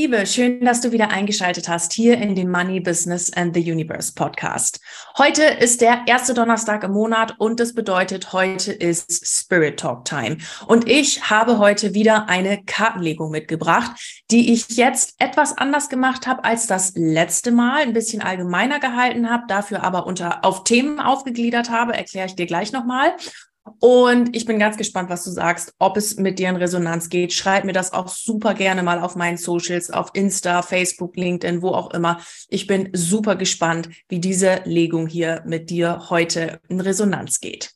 Liebe, schön, dass du wieder eingeschaltet hast hier in den Money Business and the Universe Podcast. Heute ist der erste Donnerstag im Monat und das bedeutet, heute ist Spirit Talk Time. Und ich habe heute wieder eine Kartenlegung mitgebracht, die ich jetzt etwas anders gemacht habe als das letzte Mal, ein bisschen allgemeiner gehalten habe, dafür aber unter auf Themen aufgegliedert habe, erkläre ich dir gleich nochmal. Und ich bin ganz gespannt, was du sagst, ob es mit dir in Resonanz geht. Schreib mir das auch super gerne mal auf meinen Socials, auf Insta, Facebook, LinkedIn, wo auch immer. Ich bin super gespannt, wie diese Legung hier mit dir heute in Resonanz geht.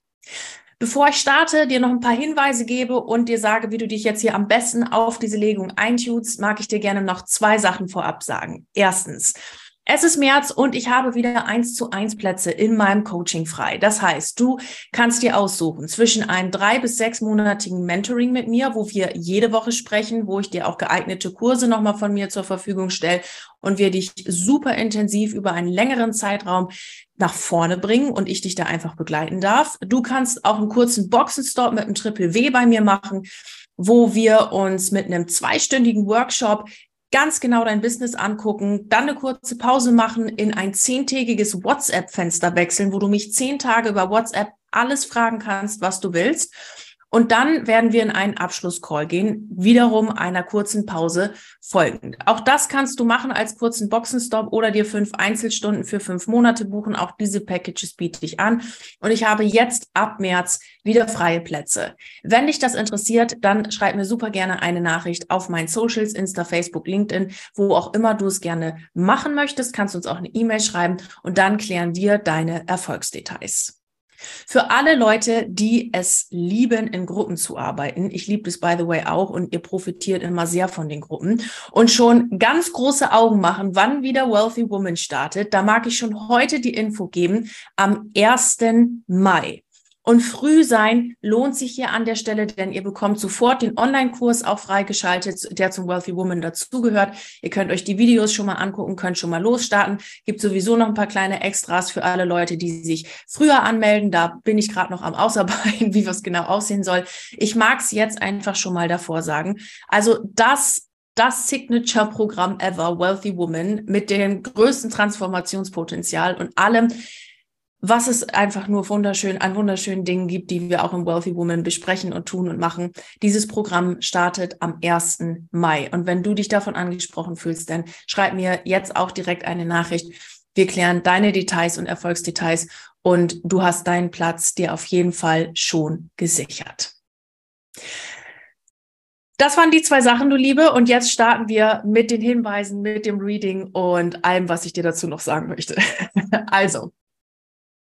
Bevor ich starte, dir noch ein paar Hinweise gebe und dir sage, wie du dich jetzt hier am besten auf diese Legung eintunst, mag ich dir gerne noch zwei Sachen vorab sagen. Erstens, es ist März und ich habe wieder eins zu eins Plätze in meinem Coaching frei. Das heißt, du kannst dir aussuchen zwischen einem drei bis sechsmonatigen Mentoring mit mir, wo wir jede Woche sprechen, wo ich dir auch geeignete Kurse nochmal von mir zur Verfügung stelle und wir dich super intensiv über einen längeren Zeitraum nach vorne bringen und ich dich da einfach begleiten darf. Du kannst auch einen kurzen Boxenstopp mit einem Triple W bei mir machen wo wir uns mit einem zweistündigen Workshop ganz genau dein Business angucken, dann eine kurze Pause machen, in ein zehntägiges WhatsApp-Fenster wechseln, wo du mich zehn Tage über WhatsApp alles fragen kannst, was du willst. Und dann werden wir in einen Abschlusscall gehen, wiederum einer kurzen Pause folgend. Auch das kannst du machen als kurzen Boxenstopp oder dir fünf Einzelstunden für fünf Monate buchen. Auch diese Packages biete ich an. Und ich habe jetzt ab März wieder freie Plätze. Wenn dich das interessiert, dann schreib mir super gerne eine Nachricht auf meinen Socials, Insta, Facebook, LinkedIn, wo auch immer du es gerne machen möchtest, kannst du uns auch eine E-Mail schreiben und dann klären wir deine Erfolgsdetails. Für alle Leute, die es lieben, in Gruppen zu arbeiten, ich liebe es by the way auch und ihr profitiert immer sehr von den Gruppen und schon ganz große Augen machen, wann wieder Wealthy Woman startet, da mag ich schon heute die Info geben, am 1. Mai. Und früh sein lohnt sich hier an der Stelle, denn ihr bekommt sofort den Online-Kurs auch freigeschaltet, der zum Wealthy Woman dazugehört. Ihr könnt euch die Videos schon mal angucken, könnt schon mal losstarten. Gibt sowieso noch ein paar kleine Extras für alle Leute, die sich früher anmelden. Da bin ich gerade noch am Ausarbeiten, wie was genau aussehen soll. Ich mag es jetzt einfach schon mal davor sagen. Also das das Signature-Programm ever, Wealthy Woman, mit dem größten Transformationspotenzial und allem, was es einfach nur wunderschön, an wunderschönen Dingen gibt, die wir auch im Wealthy Woman besprechen und tun und machen. Dieses Programm startet am 1. Mai. Und wenn du dich davon angesprochen fühlst, dann schreib mir jetzt auch direkt eine Nachricht. Wir klären deine Details und Erfolgsdetails und du hast deinen Platz dir auf jeden Fall schon gesichert. Das waren die zwei Sachen, du Liebe. Und jetzt starten wir mit den Hinweisen, mit dem Reading und allem, was ich dir dazu noch sagen möchte. also,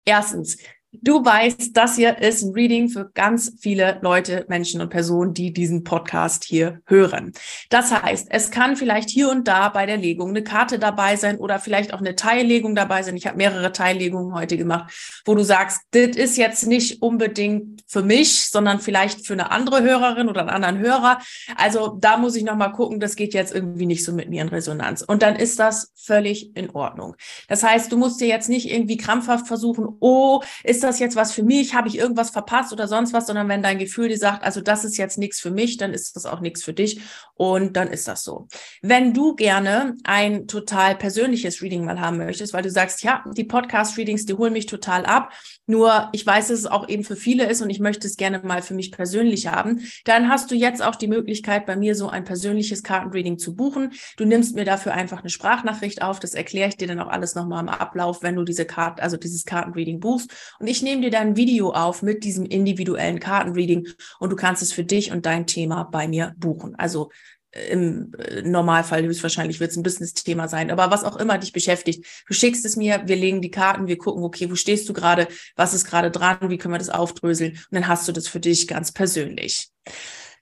Erstens, Du weißt, das hier ist ein Reading für ganz viele Leute, Menschen und Personen, die diesen Podcast hier hören. Das heißt, es kann vielleicht hier und da bei der Legung eine Karte dabei sein oder vielleicht auch eine Teillegung dabei sein. Ich habe mehrere Teillegungen heute gemacht, wo du sagst, das ist jetzt nicht unbedingt für mich, sondern vielleicht für eine andere Hörerin oder einen anderen Hörer. Also da muss ich nochmal gucken, das geht jetzt irgendwie nicht so mit mir in Resonanz. Und dann ist das völlig in Ordnung. Das heißt, du musst dir jetzt nicht irgendwie krampfhaft versuchen, oh, ist ist das jetzt was für mich? Habe ich irgendwas verpasst oder sonst was? Sondern wenn dein Gefühl dir sagt, also das ist jetzt nichts für mich, dann ist das auch nichts für dich und dann ist das so. Wenn du gerne ein total persönliches Reading mal haben möchtest, weil du sagst, ja, die Podcast-Readings, die holen mich total ab, nur ich weiß, dass es auch eben für viele ist und ich möchte es gerne mal für mich persönlich haben, dann hast du jetzt auch die Möglichkeit, bei mir so ein persönliches Kartenreading zu buchen. Du nimmst mir dafür einfach eine Sprachnachricht auf, das erkläre ich dir dann auch alles nochmal im Ablauf, wenn du diese Karte, also dieses Kartenreading buchst. Und ich nehme dir dann Video auf mit diesem individuellen Kartenreading und du kannst es für dich und dein Thema bei mir buchen. Also im äh, Normalfall höchstwahrscheinlich wird es ein Business-Thema sein, aber was auch immer dich beschäftigt, du schickst es mir, wir legen die Karten, wir gucken, okay, wo stehst du gerade, was ist gerade dran, wie können wir das aufdröseln und dann hast du das für dich ganz persönlich.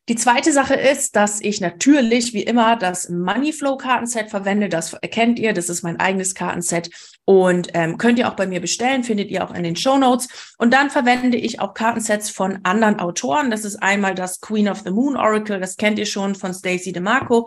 Die zweite Sache ist, dass ich natürlich wie immer das Moneyflow Kartenset verwende. Das erkennt ihr. Das ist mein eigenes Kartenset und ähm, könnt ihr auch bei mir bestellen. Findet ihr auch in den Show Notes. Und dann verwende ich auch Kartensets von anderen Autoren. Das ist einmal das Queen of the Moon Oracle. Das kennt ihr schon von Stacey DeMarco.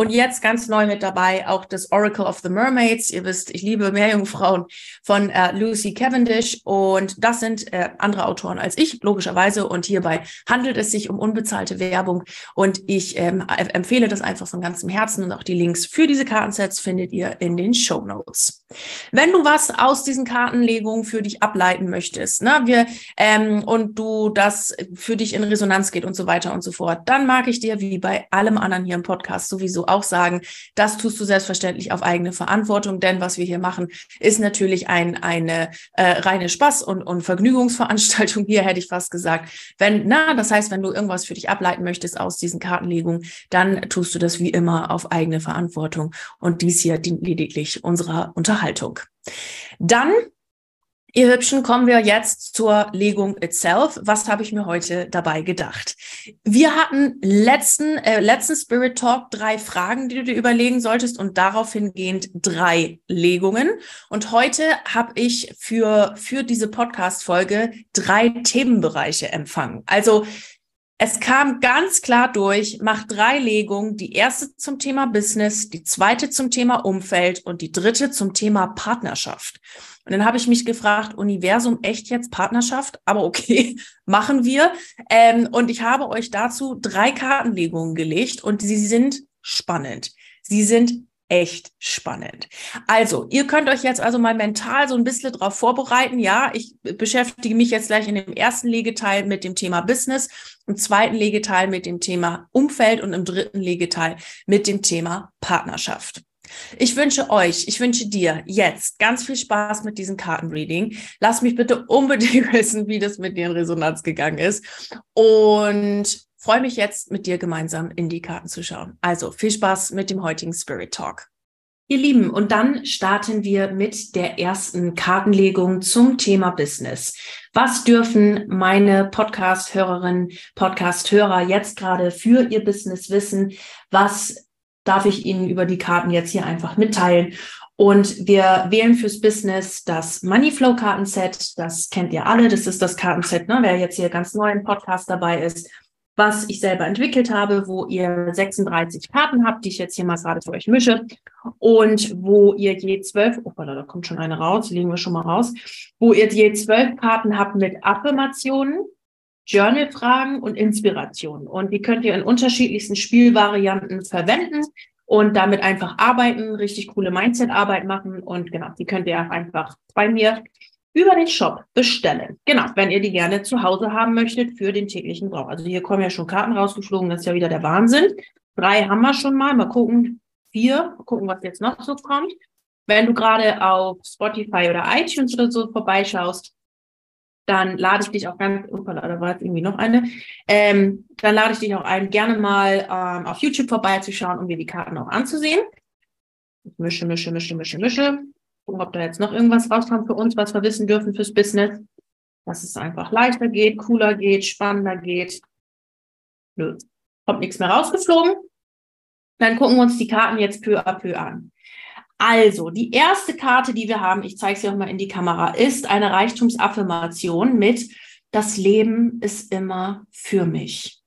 Und jetzt ganz neu mit dabei auch das Oracle of the Mermaids. Ihr wisst, ich liebe Meerjungfrauen von äh, Lucy Cavendish. Und das sind äh, andere Autoren als ich, logischerweise. Und hierbei handelt es sich um unbezahlte Werbung. Und ich ähm, empfehle das einfach von ganzem Herzen. Und auch die Links für diese Kartensets findet ihr in den Show Notes. Wenn du was aus diesen Kartenlegungen für dich ableiten möchtest, ne, wir, ähm, und du das für dich in Resonanz geht und so weiter und so fort, dann mag ich dir wie bei allem anderen hier im Podcast sowieso auch sagen, das tust du selbstverständlich auf eigene Verantwortung, denn was wir hier machen, ist natürlich ein, eine äh, reine Spaß- und, und Vergnügungsveranstaltung hier, hätte ich fast gesagt. Wenn, na, das heißt, wenn du irgendwas für dich ableiten möchtest aus diesen Kartenlegungen, dann tust du das wie immer auf eigene Verantwortung. Und dies hier dient lediglich unserer Unterhaltung. Dann Ihr Hübschen, kommen wir jetzt zur Legung itself. Was habe ich mir heute dabei gedacht? Wir hatten letzten, äh, letzten Spirit Talk drei Fragen, die du dir überlegen solltest und darauf hingehend drei Legungen. Und heute habe ich für, für diese Podcast-Folge drei Themenbereiche empfangen. Also es kam ganz klar durch, mach drei Legungen. Die erste zum Thema Business, die zweite zum Thema Umfeld und die dritte zum Thema Partnerschaft. Und dann habe ich mich gefragt, Universum, echt jetzt Partnerschaft? Aber okay, machen wir. Ähm, und ich habe euch dazu drei Kartenlegungen gelegt und sie sind spannend. Sie sind echt spannend. Also, ihr könnt euch jetzt also mal mental so ein bisschen darauf vorbereiten. Ja, ich beschäftige mich jetzt gleich in dem ersten Legeteil mit dem Thema Business, im zweiten Legeteil mit dem Thema Umfeld und im dritten Legeteil mit dem Thema Partnerschaft. Ich wünsche euch, ich wünsche dir jetzt ganz viel Spaß mit diesem Kartenreading. Lass mich bitte unbedingt wissen, wie das mit dir in Resonanz gegangen ist. Und freue mich jetzt, mit dir gemeinsam in die Karten zu schauen. Also viel Spaß mit dem heutigen Spirit Talk. Ihr Lieben, und dann starten wir mit der ersten Kartenlegung zum Thema Business. Was dürfen meine Podcast-Hörerinnen, Podcast-Hörer jetzt gerade für ihr Business wissen? Was darf ich Ihnen über die Karten jetzt hier einfach mitteilen? Und wir wählen fürs Business das Moneyflow Kartenset. Das kennt ihr alle. Das ist das Kartenset, ne? wer jetzt hier ganz neu im Podcast dabei ist was ich selber entwickelt habe, wo ihr 36 Karten habt, die ich jetzt hier mal gerade für euch mische und wo ihr je zwölf, oh, da kommt schon eine raus, legen wir schon mal raus, wo ihr je zwölf Karten habt mit Affirmationen, Journal-Fragen und Inspirationen. Und die könnt ihr in unterschiedlichsten Spielvarianten verwenden und damit einfach arbeiten, richtig coole Mindset-Arbeit machen. Und genau, die könnt ihr einfach bei mir über den Shop bestellen. Genau, wenn ihr die gerne zu Hause haben möchtet für den täglichen Brauch. Also hier kommen ja schon Karten rausgeflogen, das ist ja wieder der Wahnsinn. Drei haben wir schon mal, mal gucken, vier, mal gucken, was jetzt noch so kommt. Wenn du gerade auf Spotify oder iTunes oder so vorbeischaust, dann lade ich dich auch ganz, oh, da war jetzt irgendwie noch eine, ähm, dann lade ich dich auch ein, gerne mal ähm, auf YouTube vorbeizuschauen, um dir die Karten auch anzusehen. Mische, mische, mische, mische, mische ob da jetzt noch irgendwas rauskommt für uns, was wir wissen dürfen fürs Business. Dass es einfach leichter geht, cooler geht, spannender geht. Nö, kommt nichts mehr rausgeflogen. Dann gucken wir uns die Karten jetzt peu à peu an. Also, die erste Karte, die wir haben, ich zeige sie auch mal in die Kamera, ist eine Reichtumsaffirmation mit Das Leben ist immer für mich.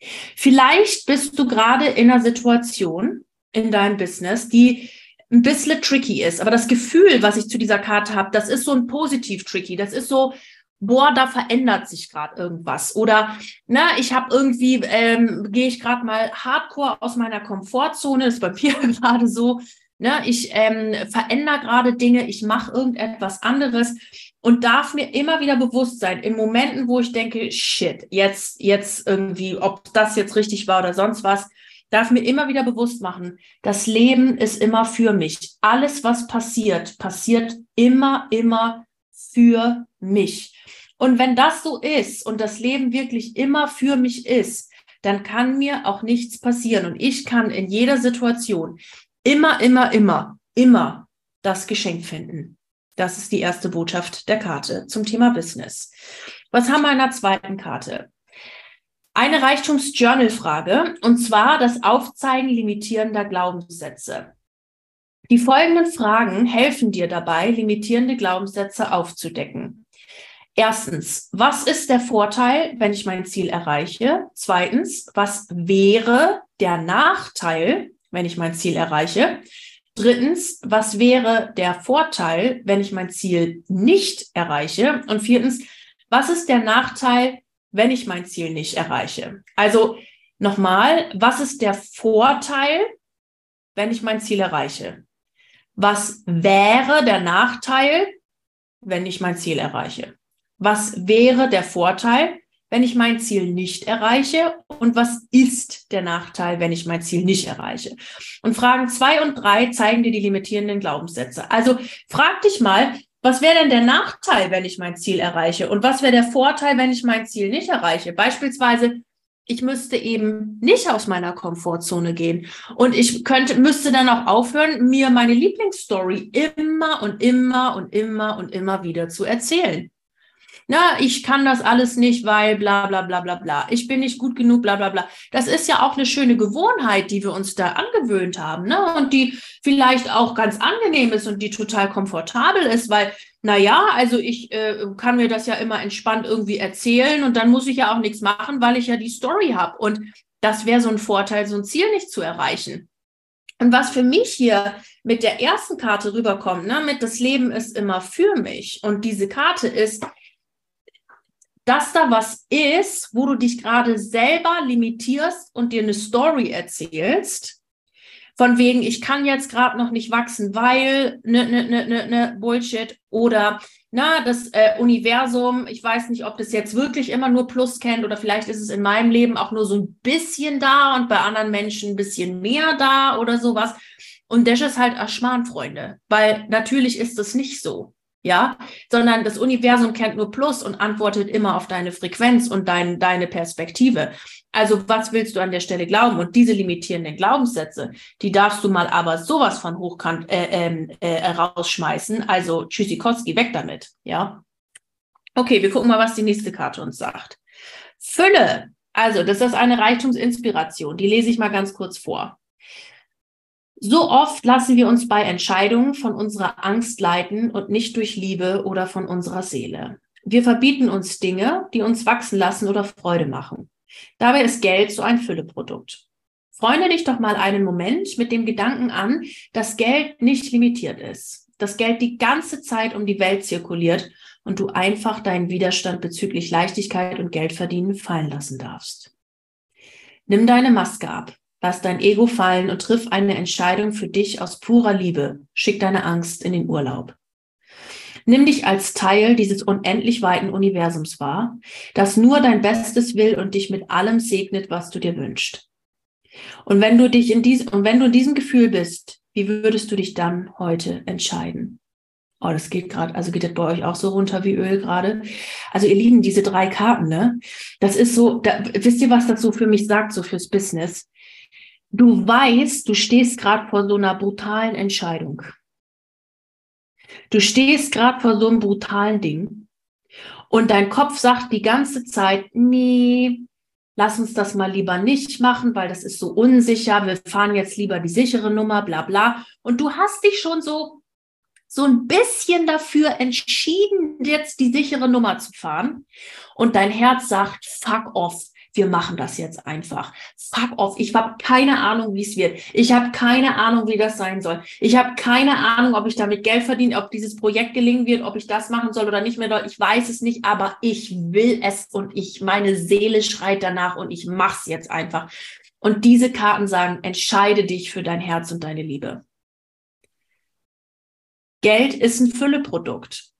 Vielleicht bist du gerade in einer Situation in deinem Business, die ein bisschen tricky ist. Aber das Gefühl, was ich zu dieser Karte habe, das ist so ein positiv tricky. Das ist so, boah, da verändert sich gerade irgendwas. Oder na, ne, ich habe irgendwie, ähm, gehe ich gerade mal hardcore aus meiner Komfortzone, ist bei mir gerade so. Ne, ich ähm, verändere gerade Dinge, ich mache irgendetwas anderes und darf mir immer wieder bewusst sein, in Momenten, wo ich denke, shit, jetzt, jetzt irgendwie, ob das jetzt richtig war oder sonst was, darf mir immer wieder bewusst machen, das Leben ist immer für mich. Alles, was passiert, passiert immer, immer für mich. Und wenn das so ist und das Leben wirklich immer für mich ist, dann kann mir auch nichts passieren. Und ich kann in jeder Situation immer, immer, immer, immer das Geschenk finden. Das ist die erste Botschaft der Karte zum Thema Business. Was haben wir in der zweiten Karte? Eine Reichtums-Journal-Frage, und zwar das Aufzeigen limitierender Glaubenssätze. Die folgenden Fragen helfen dir dabei, limitierende Glaubenssätze aufzudecken. Erstens, was ist der Vorteil, wenn ich mein Ziel erreiche? Zweitens, was wäre der Nachteil, wenn ich mein Ziel erreiche? Drittens, was wäre der Vorteil, wenn ich mein Ziel nicht erreiche? Und viertens, was ist der Nachteil, wenn ich mein Ziel nicht erreiche? Also nochmal, was ist der Vorteil, wenn ich mein Ziel erreiche? Was wäre der Nachteil, wenn ich mein Ziel erreiche? Was wäre der Vorteil, wenn ich mein Ziel nicht erreiche? Und was ist der Nachteil, wenn ich mein Ziel nicht erreiche? Und Fragen zwei und drei zeigen dir die limitierenden Glaubenssätze. Also frag dich mal, was wäre denn der Nachteil, wenn ich mein Ziel erreiche? Und was wäre der Vorteil, wenn ich mein Ziel nicht erreiche? Beispielsweise, ich müsste eben nicht aus meiner Komfortzone gehen. Und ich könnte, müsste dann auch aufhören, mir meine Lieblingsstory immer und immer und immer und immer wieder zu erzählen. Na, ich kann das alles nicht, weil bla bla bla bla bla. Ich bin nicht gut genug, bla bla bla. Das ist ja auch eine schöne Gewohnheit, die wir uns da angewöhnt haben, ne? Und die vielleicht auch ganz angenehm ist und die total komfortabel ist, weil na ja, also ich äh, kann mir das ja immer entspannt irgendwie erzählen und dann muss ich ja auch nichts machen, weil ich ja die Story habe. Und das wäre so ein Vorteil, so ein Ziel nicht zu erreichen. Und was für mich hier mit der ersten Karte rüberkommt, ne, mit das Leben ist immer für mich. Und diese Karte ist, dass da was ist, wo du dich gerade selber limitierst und dir eine Story erzählst, von wegen, ich kann jetzt gerade noch nicht wachsen, weil ne, ne, ne, ne, ne Bullshit. Oder na, das äh, Universum, ich weiß nicht, ob das jetzt wirklich immer nur Plus kennt oder vielleicht ist es in meinem Leben auch nur so ein bisschen da und bei anderen Menschen ein bisschen mehr da oder sowas. Und das ist halt Aschman, Freunde, weil natürlich ist es nicht so ja, sondern das Universum kennt nur Plus und antwortet immer auf deine Frequenz und dein, deine Perspektive. Also was willst du an der Stelle glauben? Und diese limitierenden Glaubenssätze, die darfst du mal aber sowas von hochkant äh, ähm, äh, rausschmeißen. Also Tschüssikowski, weg damit, ja. Okay, wir gucken mal, was die nächste Karte uns sagt. Fülle. Also, das ist eine Reichtumsinspiration. Die lese ich mal ganz kurz vor. So oft lassen wir uns bei Entscheidungen von unserer Angst leiten und nicht durch Liebe oder von unserer Seele. Wir verbieten uns Dinge, die uns wachsen lassen oder Freude machen. Dabei ist Geld so ein Fülleprodukt. Freunde dich doch mal einen Moment mit dem Gedanken an, dass Geld nicht limitiert ist, dass Geld die ganze Zeit um die Welt zirkuliert und du einfach deinen Widerstand bezüglich Leichtigkeit und Geldverdienen fallen lassen darfst. Nimm deine Maske ab, Lass dein Ego fallen und triff eine Entscheidung für dich aus purer Liebe. Schick deine Angst in den Urlaub. Nimm dich als Teil dieses unendlich weiten Universums wahr, das nur dein Bestes will und dich mit allem segnet, was du dir wünschst. Und wenn du dich in diesem, und wenn du in diesem Gefühl bist, wie würdest du dich dann heute entscheiden? Oh, das geht gerade, also geht das bei euch auch so runter wie Öl gerade. Also ihr Lieben, diese drei Karten, ne? Das ist so, da, wisst ihr, was das so für mich sagt, so fürs Business? Du weißt, du stehst gerade vor so einer brutalen Entscheidung. Du stehst gerade vor so einem brutalen Ding und dein Kopf sagt die ganze Zeit, nee, lass uns das mal lieber nicht machen, weil das ist so unsicher, wir fahren jetzt lieber die sichere Nummer, bla bla. Und du hast dich schon so, so ein bisschen dafür entschieden, jetzt die sichere Nummer zu fahren. Und dein Herz sagt, fuck off, wir machen das jetzt einfach. Fuck off. Ich habe keine Ahnung, wie es wird. Ich habe keine Ahnung, wie das sein soll. Ich habe keine Ahnung, ob ich damit Geld verdiene, ob dieses Projekt gelingen wird, ob ich das machen soll oder nicht mehr. Ich weiß es nicht, aber ich will es und ich, meine Seele schreit danach und ich mach's jetzt einfach. Und diese Karten sagen, entscheide dich für dein Herz und deine Liebe. Geld ist ein Fülleprodukt.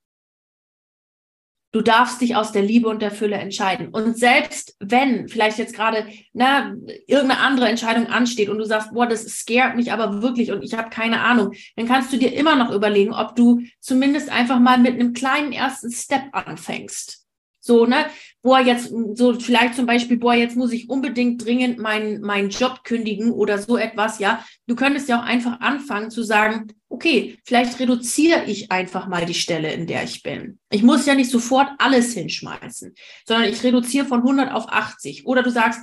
Du darfst dich aus der Liebe und der Fülle entscheiden. Und selbst wenn vielleicht jetzt gerade na, irgendeine andere Entscheidung ansteht und du sagst, boah, das scared mich aber wirklich und ich habe keine Ahnung, dann kannst du dir immer noch überlegen, ob du zumindest einfach mal mit einem kleinen ersten Step anfängst. So, ne? Boah, jetzt, so vielleicht zum Beispiel, boah, jetzt muss ich unbedingt dringend meinen, meinen Job kündigen oder so etwas, ja. Du könntest ja auch einfach anfangen zu sagen, okay, vielleicht reduziere ich einfach mal die Stelle, in der ich bin. Ich muss ja nicht sofort alles hinschmeißen, sondern ich reduziere von 100 auf 80. Oder du sagst,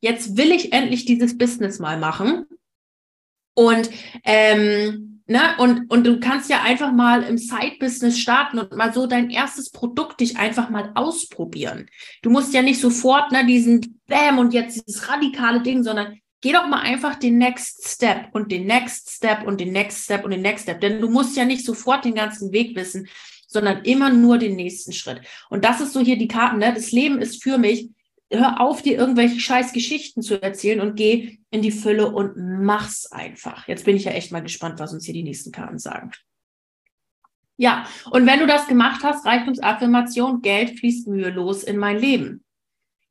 jetzt will ich endlich dieses Business mal machen. Und ähm, Ne? Und, und du kannst ja einfach mal im Side-Business starten und mal so dein erstes Produkt dich einfach mal ausprobieren. Du musst ja nicht sofort ne, diesen Bam und jetzt dieses radikale Ding, sondern geh doch mal einfach den Next Step und den Next Step und den Next Step und den Next Step. Denn du musst ja nicht sofort den ganzen Weg wissen, sondern immer nur den nächsten Schritt. Und das ist so hier die Karten. Ne? Das Leben ist für mich hör auf, dir irgendwelche scheiß Geschichten zu erzählen und geh in die Fülle und mach's einfach. Jetzt bin ich ja echt mal gespannt, was uns hier die nächsten Karten sagen. Ja, und wenn du das gemacht hast, Reichtumsaffirmation, Geld fließt mühelos in mein Leben.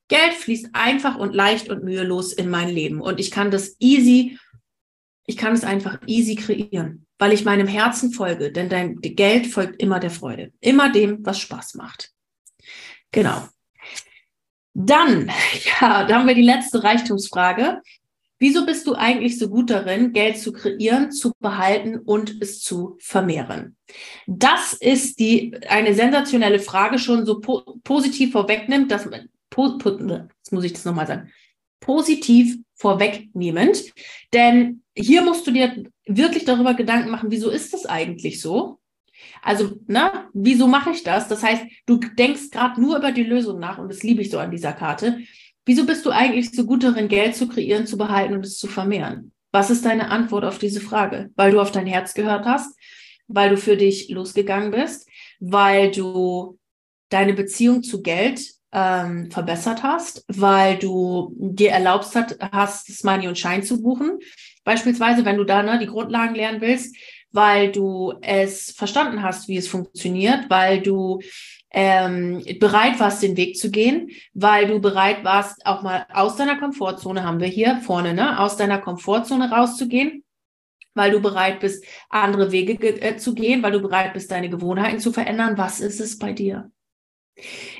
Geld fließt einfach und leicht und mühelos in mein Leben. Und ich kann das easy, ich kann es einfach easy kreieren, weil ich meinem Herzen folge. Denn dein Geld folgt immer der Freude, immer dem, was Spaß macht. Genau. Dann, ja, da haben wir die letzte Reichtumsfrage. Wieso bist du eigentlich so gut darin, Geld zu kreieren, zu behalten und es zu vermehren? Das ist die, eine sensationelle Frage, schon so po positiv vorwegnimmt, dass man, po, po, jetzt muss ich das nochmal sagen, positiv vorwegnehmend. Denn hier musst du dir wirklich darüber Gedanken machen, wieso ist das eigentlich so? Also, ne, wieso mache ich das? Das heißt, du denkst gerade nur über die Lösung nach und das liebe ich so an dieser Karte. Wieso bist du eigentlich so gut darin, Geld zu kreieren, zu behalten und es zu vermehren? Was ist deine Antwort auf diese Frage? Weil du auf dein Herz gehört hast, weil du für dich losgegangen bist, weil du deine Beziehung zu Geld ähm, verbessert hast, weil du dir erlaubst hast, das Money und Schein zu buchen. Beispielsweise, wenn du da ne, die Grundlagen lernen willst, weil du es verstanden hast, wie es funktioniert, weil du ähm, bereit warst, den Weg zu gehen, weil du bereit warst, auch mal aus deiner Komfortzone, haben wir hier vorne, ne, aus deiner Komfortzone rauszugehen, weil du bereit bist, andere Wege ge äh, zu gehen, weil du bereit bist, deine Gewohnheiten zu verändern. Was ist es bei dir?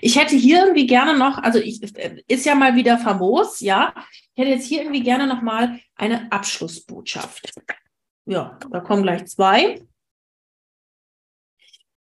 Ich hätte hier irgendwie gerne noch, also ich, äh, ist ja mal wieder famos, ja. Ich hätte jetzt hier irgendwie gerne noch mal eine Abschlussbotschaft. Ja, da kommen gleich zwei.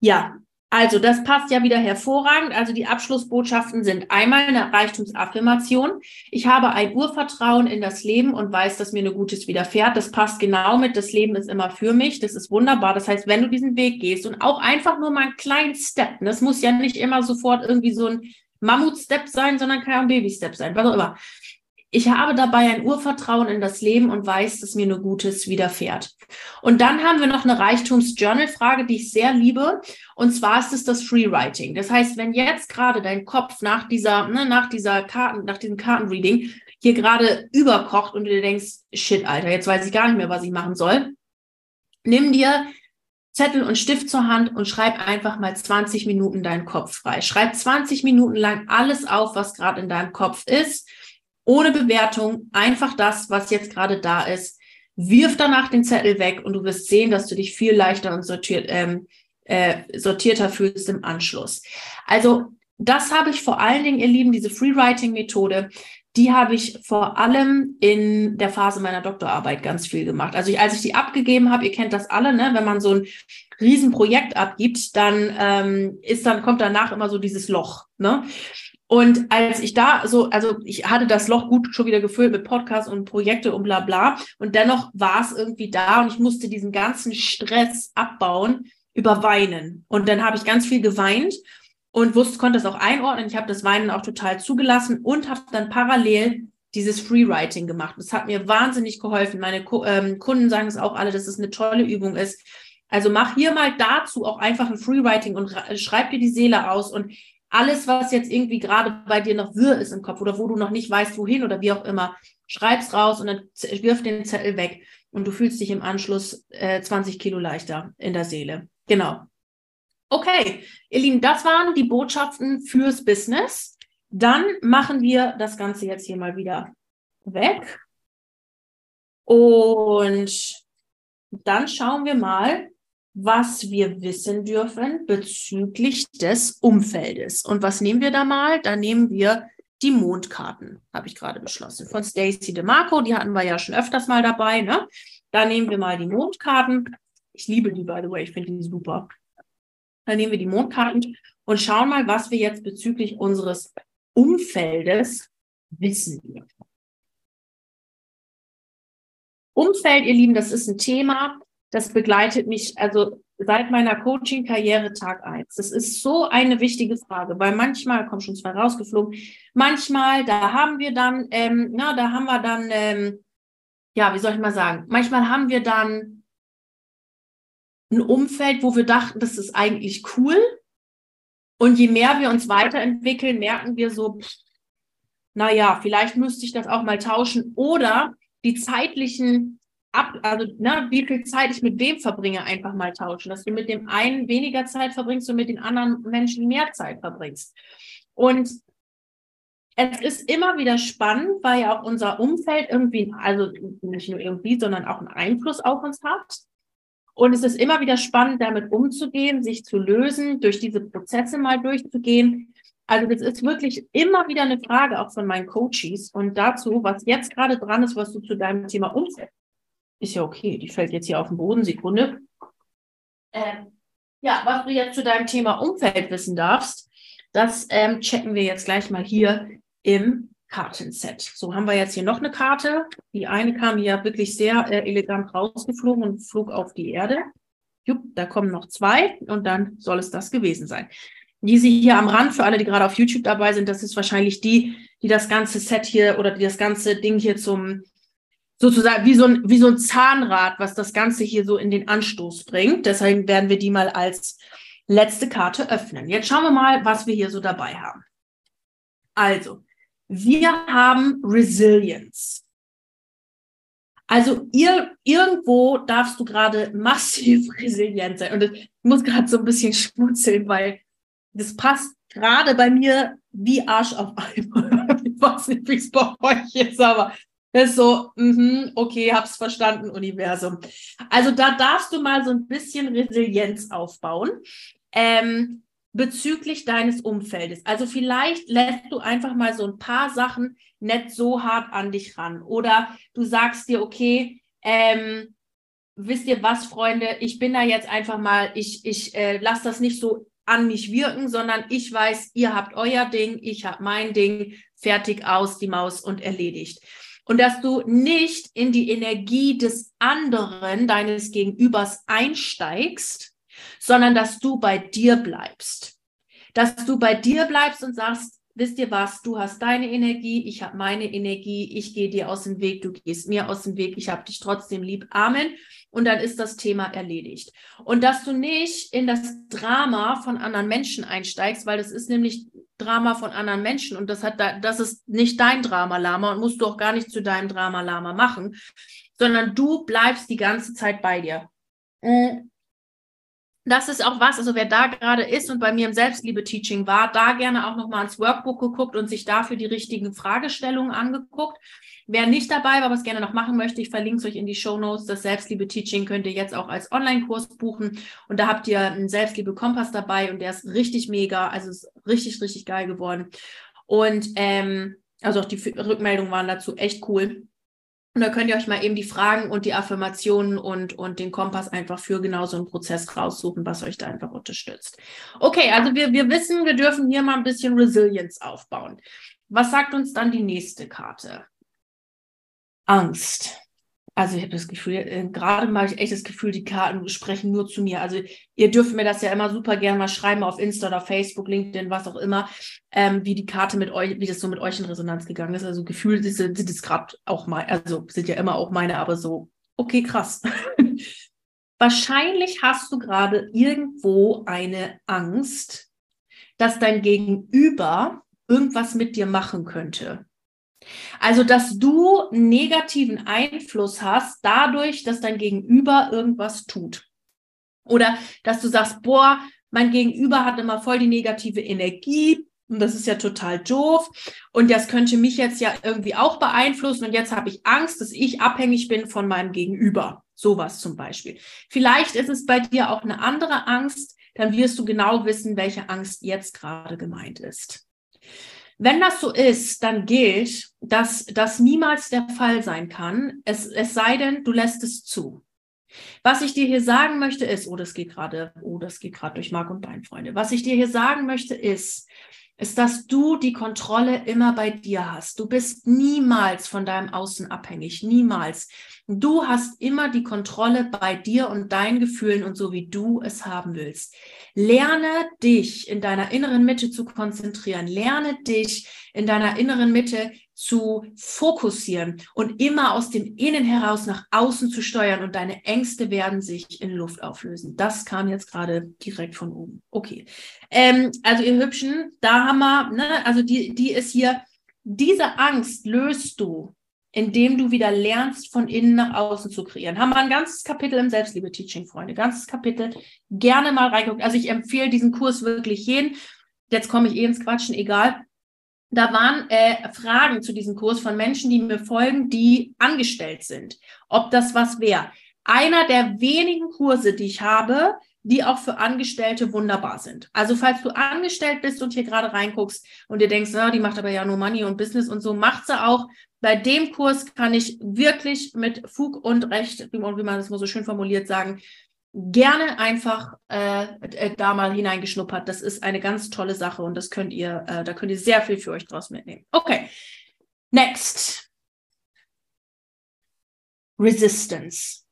Ja, also das passt ja wieder hervorragend. Also die Abschlussbotschaften sind einmal eine Reichtumsaffirmation. Ich habe ein Urvertrauen in das Leben und weiß, dass mir eine Gutes widerfährt. Das passt genau mit, das Leben ist immer für mich. Das ist wunderbar. Das heißt, wenn du diesen Weg gehst und auch einfach nur mal einen kleinen Step, das muss ja nicht immer sofort irgendwie so ein Mammut-Step sein, sondern kann auch ein Baby-Step sein, was auch immer. Ich habe dabei ein Urvertrauen in das Leben und weiß, dass mir nur Gutes widerfährt. Und dann haben wir noch eine Reichtums-Journal-Frage, die ich sehr liebe. Und zwar ist es das Freewriting. Das heißt, wenn jetzt gerade dein Kopf nach dieser, ne, nach dieser Karten, nach diesem Kartenreading hier gerade überkocht und du dir denkst, shit, Alter, jetzt weiß ich gar nicht mehr, was ich machen soll. Nimm dir Zettel und Stift zur Hand und schreib einfach mal 20 Minuten deinen Kopf frei. Schreib 20 Minuten lang alles auf, was gerade in deinem Kopf ist ohne Bewertung, einfach das, was jetzt gerade da ist. Wirf danach den Zettel weg und du wirst sehen, dass du dich viel leichter und sortiert, ähm, äh, sortierter fühlst im Anschluss. Also das habe ich vor allen Dingen, ihr Lieben, diese Freewriting-Methode, die habe ich vor allem in der Phase meiner Doktorarbeit ganz viel gemacht. Also ich, als ich die abgegeben habe, ihr kennt das alle, ne? wenn man so ein Riesenprojekt abgibt, dann ähm, ist dann kommt danach immer so dieses Loch. Ne? Und als ich da so, also ich hatte das Loch gut schon wieder gefüllt mit Podcasts und Projekte und bla bla. Und dennoch war es irgendwie da und ich musste diesen ganzen Stress abbauen über Weinen. Und dann habe ich ganz viel geweint und wusste, konnte es auch einordnen. Ich habe das Weinen auch total zugelassen und habe dann parallel dieses Freewriting gemacht. Das hat mir wahnsinnig geholfen. Meine ähm, Kunden sagen es auch alle, dass es eine tolle Übung ist. Also mach hier mal dazu auch einfach ein Freewriting und schreib dir die Seele aus und alles, was jetzt irgendwie gerade bei dir noch wirr ist im Kopf oder wo du noch nicht weißt, wohin oder wie auch immer, schreib's raus und dann wirf den Zettel weg und du fühlst dich im Anschluss äh, 20 Kilo leichter in der Seele. Genau. Okay, ihr Lieben, das waren die Botschaften fürs Business. Dann machen wir das Ganze jetzt hier mal wieder weg. Und dann schauen wir mal, was wir wissen dürfen bezüglich des Umfeldes. Und was nehmen wir da mal? Da nehmen wir die Mondkarten, habe ich gerade beschlossen, von Stacey DeMarco. Die hatten wir ja schon öfters mal dabei. Ne? Da nehmen wir mal die Mondkarten. Ich liebe die, by the way, ich finde die super. Dann nehmen wir die Mondkarten und schauen mal, was wir jetzt bezüglich unseres Umfeldes wissen. Umfeld, ihr Lieben, das ist ein Thema, das begleitet mich also seit meiner Coaching-Karriere Tag eins. Das ist so eine wichtige Frage, weil manchmal, kommen schon zwei rausgeflogen, manchmal, da haben wir dann, ähm, na, da haben wir dann, ähm, ja, wie soll ich mal sagen, manchmal haben wir dann ein Umfeld, wo wir dachten, das ist eigentlich cool. Und je mehr wir uns weiterentwickeln, merken wir so, pff, naja, vielleicht müsste ich das auch mal tauschen. Oder die zeitlichen ab, also ne, wie viel Zeit ich mit wem verbringe, einfach mal tauschen. Dass du mit dem einen weniger Zeit verbringst und mit den anderen Menschen mehr Zeit verbringst. Und es ist immer wieder spannend, weil ja auch unser Umfeld irgendwie, also nicht nur irgendwie, sondern auch einen Einfluss auf uns hat. Und es ist immer wieder spannend, damit umzugehen, sich zu lösen, durch diese Prozesse mal durchzugehen. Also das ist wirklich immer wieder eine Frage auch von meinen Coaches und dazu, was jetzt gerade dran ist, was du zu deinem Thema Umfeld ist ja okay, die fällt jetzt hier auf den Boden, Sekunde. Ähm, ja, was du jetzt zu deinem Thema Umfeld wissen darfst, das ähm, checken wir jetzt gleich mal hier im Kartenset. So haben wir jetzt hier noch eine Karte. Die eine kam ja wirklich sehr äh, elegant rausgeflogen und flog auf die Erde. Jupp, da kommen noch zwei und dann soll es das gewesen sein. Diese hier am Rand, für alle, die gerade auf YouTube dabei sind, das ist wahrscheinlich die, die das ganze Set hier oder die das ganze Ding hier zum sozusagen wie so, ein, wie so ein Zahnrad, was das Ganze hier so in den Anstoß bringt. Deswegen werden wir die mal als letzte Karte öffnen. Jetzt schauen wir mal, was wir hier so dabei haben. Also, wir haben Resilience. Also ihr, irgendwo darfst du gerade massiv resilient sein. Und ich muss gerade so ein bisschen schmunzeln, weil das passt gerade bei mir wie Arsch auf Eimer. Ich weiß nicht, wie es bei euch ist, aber das ist so, mh, okay, hab's verstanden, Universum. Also da darfst du mal so ein bisschen Resilienz aufbauen ähm, bezüglich deines Umfeldes. Also vielleicht lässt du einfach mal so ein paar Sachen nicht so hart an dich ran. Oder du sagst dir, okay, ähm, wisst ihr was, Freunde, ich bin da jetzt einfach mal, ich, ich äh, lasse das nicht so an mich wirken, sondern ich weiß, ihr habt euer Ding, ich habe mein Ding, fertig aus, die Maus und erledigt und dass du nicht in die Energie des anderen, deines Gegenübers einsteigst, sondern dass du bei dir bleibst. Dass du bei dir bleibst und sagst, wisst ihr was, du hast deine Energie, ich habe meine Energie, ich gehe dir aus dem Weg, du gehst mir aus dem Weg, ich habe dich trotzdem lieb. Amen. Und dann ist das Thema erledigt. Und dass du nicht in das Drama von anderen Menschen einsteigst, weil das ist nämlich Drama von anderen Menschen und das hat da, das ist nicht dein Drama Lama und musst du auch gar nicht zu deinem Drama Lama machen, sondern du bleibst die ganze Zeit bei dir. Mm. Das ist auch was, also wer da gerade ist und bei mir im Selbstliebe-Teaching war, da gerne auch nochmal ins Workbook geguckt und sich dafür die richtigen Fragestellungen angeguckt. Wer nicht dabei war, was gerne noch machen möchte, ich verlinke es euch in die Show Notes. Das Selbstliebe-Teaching könnt ihr jetzt auch als Online-Kurs buchen. Und da habt ihr einen Selbstliebe-Kompass dabei und der ist richtig mega. Also ist richtig, richtig geil geworden. Und ähm, also auch die Rückmeldungen waren dazu echt cool. Und da könnt ihr euch mal eben die Fragen und die Affirmationen und, und den Kompass einfach für genau so einen Prozess raussuchen, was euch da einfach unterstützt. Okay, also wir, wir wissen, wir dürfen hier mal ein bisschen Resilience aufbauen. Was sagt uns dann die nächste Karte? Angst. Also ich habe das Gefühl, äh, gerade mal ich echt das Gefühl, die Karten sprechen nur zu mir. Also ihr dürft mir das ja immer super gerne mal schreiben auf Insta oder Facebook, LinkedIn, was auch immer, ähm, wie die Karte mit euch, wie das so mit euch in Resonanz gegangen ist. Also gefühlt sind, sind es gerade auch mal, also sind ja immer auch meine, aber so, okay, krass. Wahrscheinlich hast du gerade irgendwo eine Angst, dass dein Gegenüber irgendwas mit dir machen könnte. Also, dass du negativen Einfluss hast dadurch, dass dein Gegenüber irgendwas tut. Oder dass du sagst, boah, mein Gegenüber hat immer voll die negative Energie, und das ist ja total doof und das könnte mich jetzt ja irgendwie auch beeinflussen und jetzt habe ich Angst, dass ich abhängig bin von meinem Gegenüber. Sowas zum Beispiel. Vielleicht ist es bei dir auch eine andere Angst, dann wirst du genau wissen, welche Angst jetzt gerade gemeint ist. Wenn das so ist, dann gilt, dass das niemals der Fall sein kann, es, es sei denn, du lässt es zu. Was ich dir hier sagen möchte ist, oh, das geht gerade, oh, das geht gerade durch Mark und Bein, Freunde. Was ich dir hier sagen möchte ist, ist, dass du die Kontrolle immer bei dir hast. Du bist niemals von deinem Außen abhängig, niemals. Du hast immer die Kontrolle bei dir und deinen Gefühlen und so wie du es haben willst. Lerne dich in deiner inneren Mitte zu konzentrieren. Lerne dich in deiner inneren Mitte zu fokussieren und immer aus dem Innen heraus nach außen zu steuern und deine Ängste werden sich in Luft auflösen. Das kam jetzt gerade direkt von oben. Okay. Ähm, also ihr Hübschen, da haben wir, ne, also die, die ist hier, diese Angst löst du, indem du wieder lernst, von innen nach außen zu kreieren. Haben wir ein ganzes Kapitel im Selbstliebe-Teaching, Freunde. Ganzes Kapitel. Gerne mal reingucken. Also ich empfehle diesen Kurs wirklich jeden. Jetzt komme ich eh ins Quatschen, egal da waren äh, Fragen zu diesem Kurs von Menschen, die mir folgen, die angestellt sind. Ob das was wäre. Einer der wenigen Kurse, die ich habe, die auch für Angestellte wunderbar sind. Also falls du angestellt bist und hier gerade reinguckst und dir denkst, na, die macht aber ja nur Money und Business und so, macht sie auch. Bei dem Kurs kann ich wirklich mit Fug und Recht, wie man das mal so schön formuliert, sagen, gerne einfach äh, äh, da mal hineingeschnuppert. Das ist eine ganz tolle Sache und das könnt ihr, äh, da könnt ihr sehr viel für euch draus mitnehmen. Okay, next. Resistance.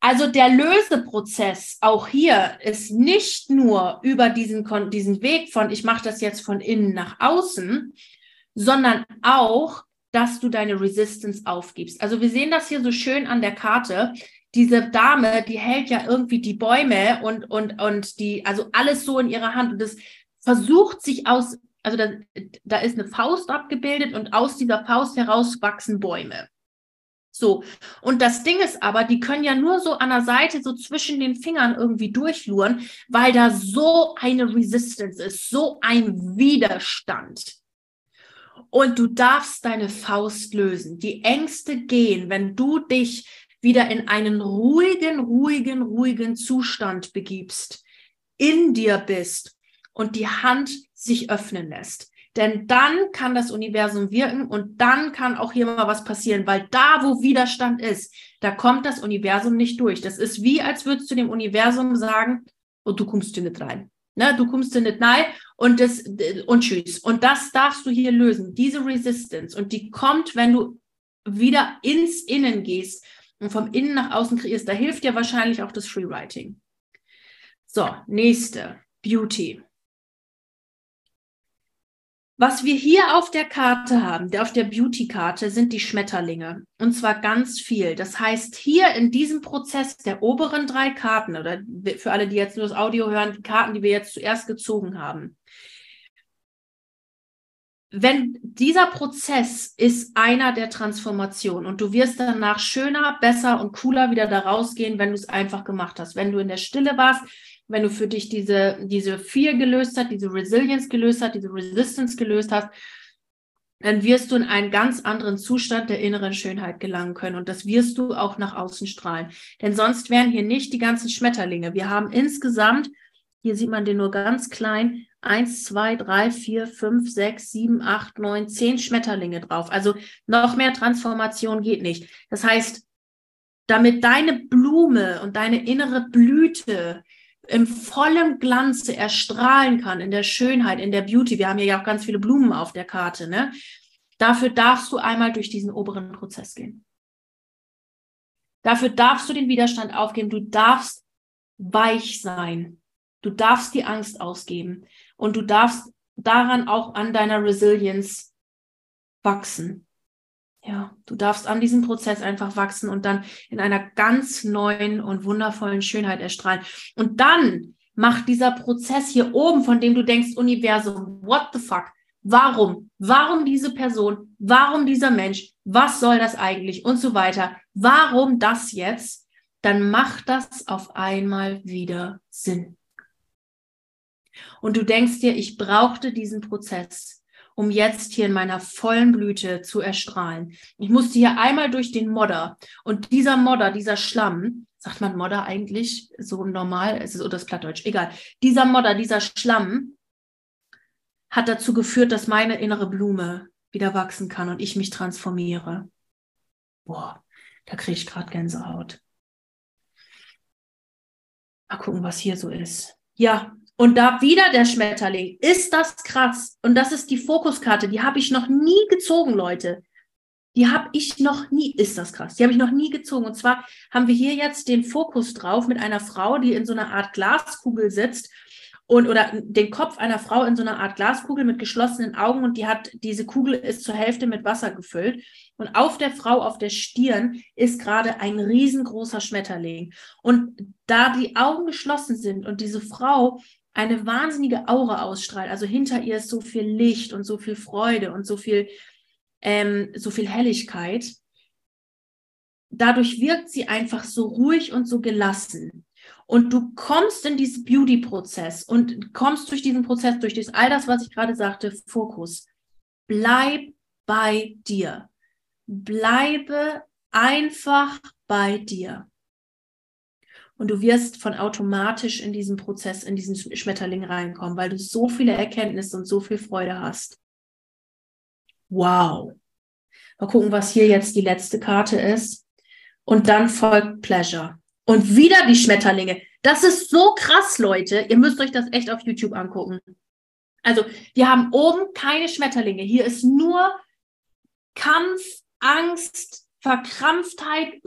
Also der Löseprozess auch hier ist nicht nur über diesen, diesen Weg von, ich mache das jetzt von innen nach außen, sondern auch, dass du deine Resistance aufgibst. Also wir sehen das hier so schön an der Karte diese Dame, die hält ja irgendwie die Bäume und, und, und die, also alles so in ihrer Hand und das versucht sich aus, also da, da ist eine Faust abgebildet und aus dieser Faust heraus wachsen Bäume. So. Und das Ding ist aber, die können ja nur so an der Seite, so zwischen den Fingern irgendwie durchluren, weil da so eine Resistance ist, so ein Widerstand. Und du darfst deine Faust lösen. Die Ängste gehen, wenn du dich wieder in einen ruhigen, ruhigen, ruhigen Zustand begibst, in dir bist und die Hand sich öffnen lässt. Denn dann kann das Universum wirken und dann kann auch hier mal was passieren, weil da, wo Widerstand ist, da kommt das Universum nicht durch. Das ist wie, als würdest du dem Universum sagen, und oh, du kommst hier nicht rein. Ne, du kommst hier nicht rein und das, und tschüss. Und das darfst du hier lösen, diese Resistance. Und die kommt, wenn du wieder ins Innen gehst und vom Innen nach außen kreierst, da hilft dir wahrscheinlich auch das Freewriting. So, nächste, Beauty. Was wir hier auf der Karte haben, auf der Beauty-Karte, sind die Schmetterlinge. Und zwar ganz viel. Das heißt, hier in diesem Prozess der oberen drei Karten, oder für alle, die jetzt nur das Audio hören, die Karten, die wir jetzt zuerst gezogen haben, wenn dieser Prozess ist einer der Transformation und du wirst danach schöner, besser und cooler wieder da rausgehen, wenn du es einfach gemacht hast. Wenn du in der Stille warst, wenn du für dich diese, diese Fear gelöst hast, diese Resilience gelöst hast, diese Resistance gelöst hast, dann wirst du in einen ganz anderen Zustand der inneren Schönheit gelangen können. Und das wirst du auch nach außen strahlen. Denn sonst wären hier nicht die ganzen Schmetterlinge. Wir haben insgesamt, hier sieht man den nur ganz klein, eins, zwei, drei, vier, fünf, sechs, sieben, acht, neun, zehn Schmetterlinge drauf. Also noch mehr Transformation geht nicht. Das heißt, damit deine Blume und deine innere Blüte im vollen Glanze erstrahlen kann, in der Schönheit, in der Beauty. Wir haben hier ja auch ganz viele Blumen auf der Karte, ne? Dafür darfst du einmal durch diesen oberen Prozess gehen. Dafür darfst du den Widerstand aufgeben. Du darfst weich sein. Du darfst die Angst ausgeben und du darfst daran auch an deiner Resilience wachsen. Ja, du darfst an diesem Prozess einfach wachsen und dann in einer ganz neuen und wundervollen Schönheit erstrahlen. Und dann macht dieser Prozess hier oben, von dem du denkst, Universum, what the fuck? Warum? Warum diese Person? Warum dieser Mensch? Was soll das eigentlich? Und so weiter. Warum das jetzt? Dann macht das auf einmal wieder Sinn. Und du denkst dir, ich brauchte diesen Prozess, um jetzt hier in meiner vollen Blüte zu erstrahlen. Ich musste hier einmal durch den Modder. Und dieser Modder, dieser Schlamm, sagt man Modder eigentlich so normal, es ist oder das Plattdeutsch, egal. Dieser Modder, dieser Schlamm hat dazu geführt, dass meine innere Blume wieder wachsen kann und ich mich transformiere. Boah, da kriege ich gerade Gänsehaut. Mal gucken, was hier so ist. Ja, und da wieder der Schmetterling. Ist das krass? Und das ist die Fokuskarte. Die habe ich noch nie gezogen, Leute. Die habe ich noch nie, ist das krass, die habe ich noch nie gezogen. Und zwar haben wir hier jetzt den Fokus drauf mit einer Frau, die in so einer Art Glaskugel sitzt und oder den Kopf einer Frau in so einer Art Glaskugel mit geschlossenen Augen und die hat, diese Kugel ist zur Hälfte mit Wasser gefüllt. Und auf der Frau, auf der Stirn, ist gerade ein riesengroßer Schmetterling. Und da die Augen geschlossen sind und diese Frau eine wahnsinnige Aura ausstrahlt, also hinter ihr ist so viel Licht und so viel Freude und so viel, ähm, so viel Helligkeit, dadurch wirkt sie einfach so ruhig und so gelassen. Und du kommst in diesen Beauty-Prozess und kommst durch diesen Prozess, durch das, all das, was ich gerade sagte, Fokus. Bleib bei dir. Bleibe einfach bei dir. Und du wirst von automatisch in diesen Prozess, in diesen Schmetterling reinkommen, weil du so viele Erkenntnisse und so viel Freude hast. Wow. Mal gucken, was hier jetzt die letzte Karte ist. Und dann folgt Pleasure. Und wieder die Schmetterlinge. Das ist so krass, Leute. Ihr müsst euch das echt auf YouTube angucken. Also, wir haben oben keine Schmetterlinge. Hier ist nur Kampf, Angst, Verkrampftheit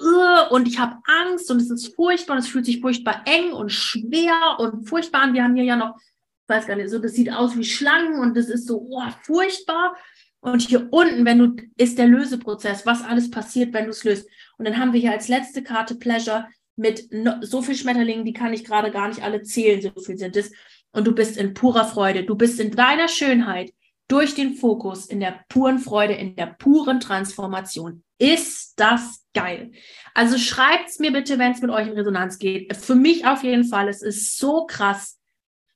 und ich habe Angst und es ist furchtbar und es fühlt sich furchtbar eng und schwer und furchtbar an. Wir haben hier ja noch, ich weiß gar nicht, so das sieht aus wie Schlangen und das ist so oh, furchtbar. Und hier unten, wenn du, ist der Löseprozess, was alles passiert, wenn du es löst. Und dann haben wir hier als letzte Karte Pleasure mit so viel Schmetterlingen, die kann ich gerade gar nicht alle zählen, so viel sind es. Und du bist in purer Freude. Du bist in deiner Schönheit durch den Fokus, in der puren Freude, in der puren Transformation. Ist das geil? Also schreibt's mir bitte, wenn es mit euch in Resonanz geht. Für mich auf jeden Fall. Es ist so krass.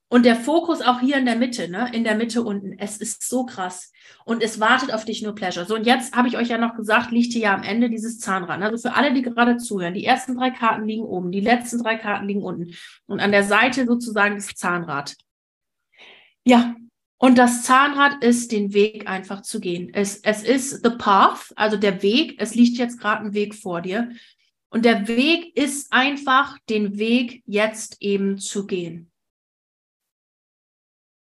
Und der Fokus auch hier in der Mitte, ne? In der Mitte unten. Es ist so krass. Und es wartet auf dich nur Pleasure. So, und jetzt habe ich euch ja noch gesagt, liegt hier ja am Ende dieses Zahnrad. Also für alle, die gerade zuhören, die ersten drei Karten liegen oben, die letzten drei Karten liegen unten. Und an der Seite sozusagen das Zahnrad. Ja, und das Zahnrad ist den Weg einfach zu gehen. Es, es ist the path, also der Weg. Es liegt jetzt gerade ein Weg vor dir. Und der Weg ist einfach den Weg jetzt eben zu gehen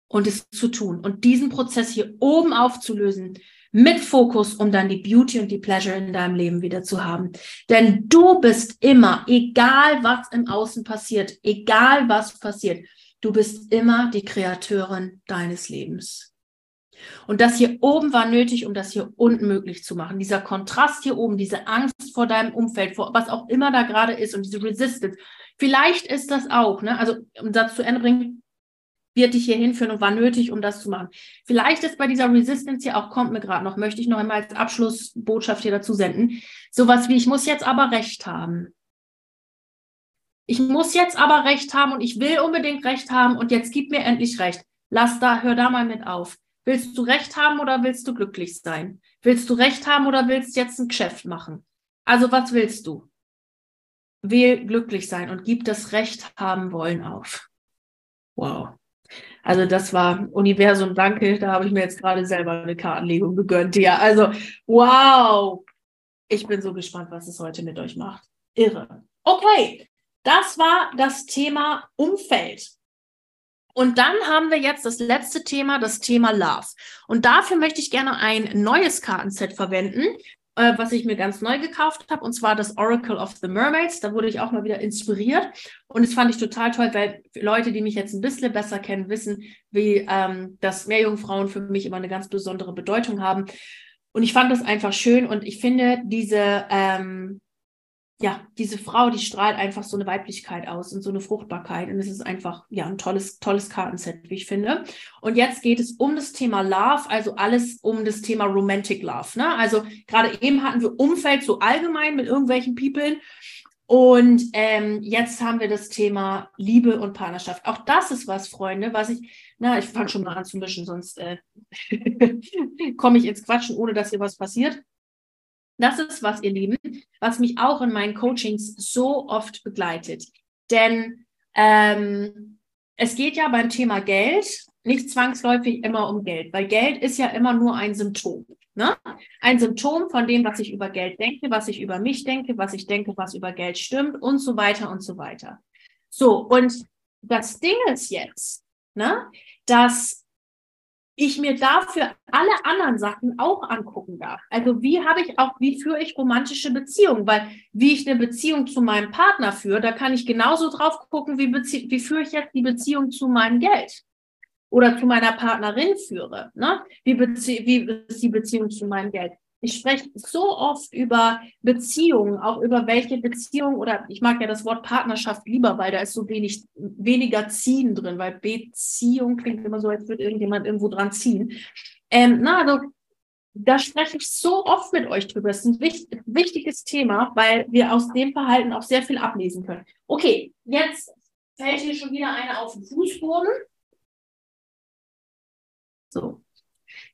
und es zu tun und diesen Prozess hier oben aufzulösen mit Fokus, um dann die Beauty und die Pleasure in deinem Leben wieder zu haben. Denn du bist immer, egal was im Außen passiert, egal was passiert, du bist immer die Kreateurin deines Lebens. Und das hier oben war nötig, um das hier unten möglich zu machen. Dieser Kontrast hier oben, diese Angst vor deinem Umfeld, vor was auch immer da gerade ist und diese Resistance. Vielleicht ist das auch, ne? Also, um Satz zu Ende bringen, wird dich hier hinführen und war nötig, um das zu machen. Vielleicht ist bei dieser Resistance hier auch, kommt mir gerade noch, möchte ich noch einmal als Abschlussbotschaft hier dazu senden, sowas wie, ich muss jetzt aber Recht haben. Ich muss jetzt aber Recht haben und ich will unbedingt Recht haben und jetzt gib mir endlich Recht. Lass da, hör da mal mit auf. Willst du Recht haben oder willst du glücklich sein? Willst du Recht haben oder willst jetzt ein Geschäft machen? Also was willst du? Wähl glücklich sein und gib das Recht haben wollen auf. Wow. Also das war Universum, danke. Da habe ich mir jetzt gerade selber eine Kartenlegung gegönnt. Ja, also wow. Ich bin so gespannt, was es heute mit euch macht. Irre. Okay, das war das Thema Umfeld. Und dann haben wir jetzt das letzte Thema, das Thema Love. Und dafür möchte ich gerne ein neues Kartenset verwenden äh, was ich mir ganz neu gekauft habe, und zwar das Oracle of the Mermaids. Da wurde ich auch mal wieder inspiriert. Und das fand ich total toll, weil Leute, die mich jetzt ein bisschen besser kennen, wissen, wie ähm, dass Meerjungfrauen für mich immer eine ganz besondere Bedeutung haben. Und ich fand das einfach schön und ich finde diese ähm, ja, diese Frau, die strahlt einfach so eine Weiblichkeit aus und so eine Fruchtbarkeit. Und es ist einfach, ja, ein tolles, tolles Kartenset, wie ich finde. Und jetzt geht es um das Thema Love, also alles um das Thema Romantic Love. Ne? Also gerade eben hatten wir Umfeld so allgemein mit irgendwelchen People. Und ähm, jetzt haben wir das Thema Liebe und Partnerschaft. Auch das ist was, Freunde, was ich, na, ich fange schon mal an zu mischen, sonst äh, komme ich ins Quatschen, ohne dass hier was passiert. Das ist was, ihr Lieben, was mich auch in meinen Coachings so oft begleitet. Denn ähm, es geht ja beim Thema Geld nicht zwangsläufig immer um Geld, weil Geld ist ja immer nur ein Symptom. Ne? Ein Symptom von dem, was ich über Geld denke, was ich über mich denke, was ich denke, was über Geld stimmt und so weiter und so weiter. So, und das Ding ist jetzt, ne, dass ich mir dafür alle anderen Sachen auch angucken darf. Also wie habe ich auch, wie führe ich romantische Beziehungen? Weil wie ich eine Beziehung zu meinem Partner führe, da kann ich genauso drauf gucken, wie, wie führe ich jetzt die Beziehung zu meinem Geld oder zu meiner Partnerin führe. Ne? Wie, wie ist die Beziehung zu meinem Geld? Ich spreche so oft über Beziehungen, auch über welche Beziehung oder ich mag ja das Wort Partnerschaft lieber, weil da ist so wenig, weniger Ziehen drin, weil Beziehung klingt immer so, als würde irgendjemand irgendwo dran ziehen. Ähm, na, also, da spreche ich so oft mit euch drüber. Das ist ein wichtig, wichtiges Thema, weil wir aus dem Verhalten auch sehr viel ablesen können. Okay, jetzt fällt hier schon wieder eine auf den Fußboden. So.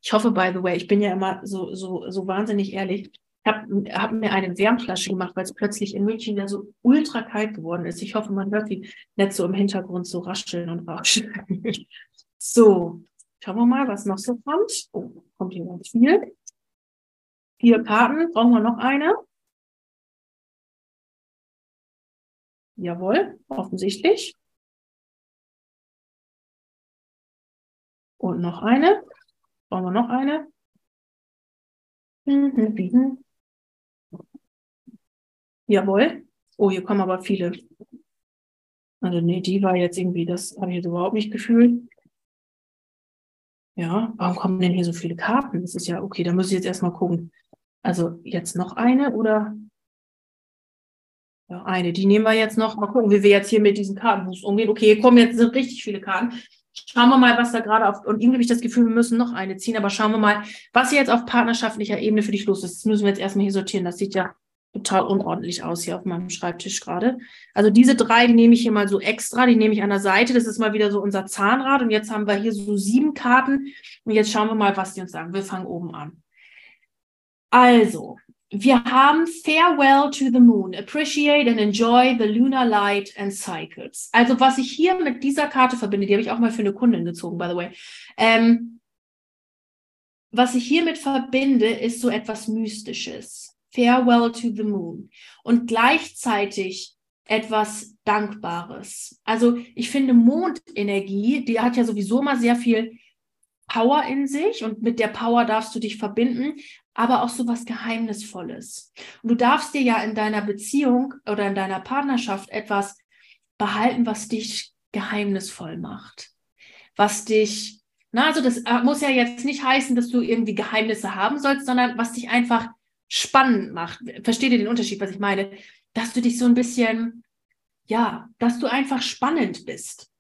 Ich hoffe, by the way, ich bin ja immer so, so, so wahnsinnig ehrlich. Ich habe hab mir eine Wärmflasche gemacht, weil es plötzlich in München ja so ultra kalt geworden ist. Ich hoffe, man hört die nicht so im Hintergrund so rascheln und rauschen. so, schauen wir mal, was noch so kommt. Oh, kommt hier ganz viel. Vier Karten, brauchen wir noch eine? Jawohl, offensichtlich. Und noch eine. Brauchen wir noch eine? Jawohl. Oh, hier kommen aber viele. Also nee, die war jetzt irgendwie, das habe ich jetzt überhaupt nicht gefühlt. Ja, warum kommen denn hier so viele Karten? Das ist ja, okay, da muss ich jetzt erstmal gucken. Also jetzt noch eine oder? Ja, eine. Die nehmen wir jetzt noch. Mal gucken, wie wir jetzt hier mit diesen Kartenboost umgehen. Okay, hier kommen jetzt sind richtig viele Karten. Schauen wir mal, was da gerade auf, und irgendwie habe ich das Gefühl, wir müssen noch eine ziehen, aber schauen wir mal, was hier jetzt auf partnerschaftlicher Ebene für dich los ist. Das müssen wir jetzt erstmal hier sortieren. Das sieht ja total unordentlich aus hier auf meinem Schreibtisch gerade. Also diese drei, die nehme ich hier mal so extra, die nehme ich an der Seite. Das ist mal wieder so unser Zahnrad. Und jetzt haben wir hier so sieben Karten. Und jetzt schauen wir mal, was die uns sagen. Wir fangen oben an. Also, wir haben Farewell to the Moon. Appreciate and enjoy the lunar light and cycles. Also was ich hier mit dieser Karte verbinde, die habe ich auch mal für eine Kundin gezogen, by the way. Ähm, was ich hiermit verbinde, ist so etwas Mystisches. Farewell to the Moon. Und gleichzeitig etwas Dankbares. Also ich finde Mondenergie, die hat ja sowieso mal sehr viel Power in sich und mit der Power darfst du dich verbinden, aber auch so was Geheimnisvolles. Und du darfst dir ja in deiner Beziehung oder in deiner Partnerschaft etwas behalten, was dich geheimnisvoll macht, was dich, na, also das äh, muss ja jetzt nicht heißen, dass du irgendwie Geheimnisse haben sollst, sondern was dich einfach spannend macht. Versteht ihr den Unterschied, was ich meine? Dass du dich so ein bisschen, ja, dass du einfach spannend bist.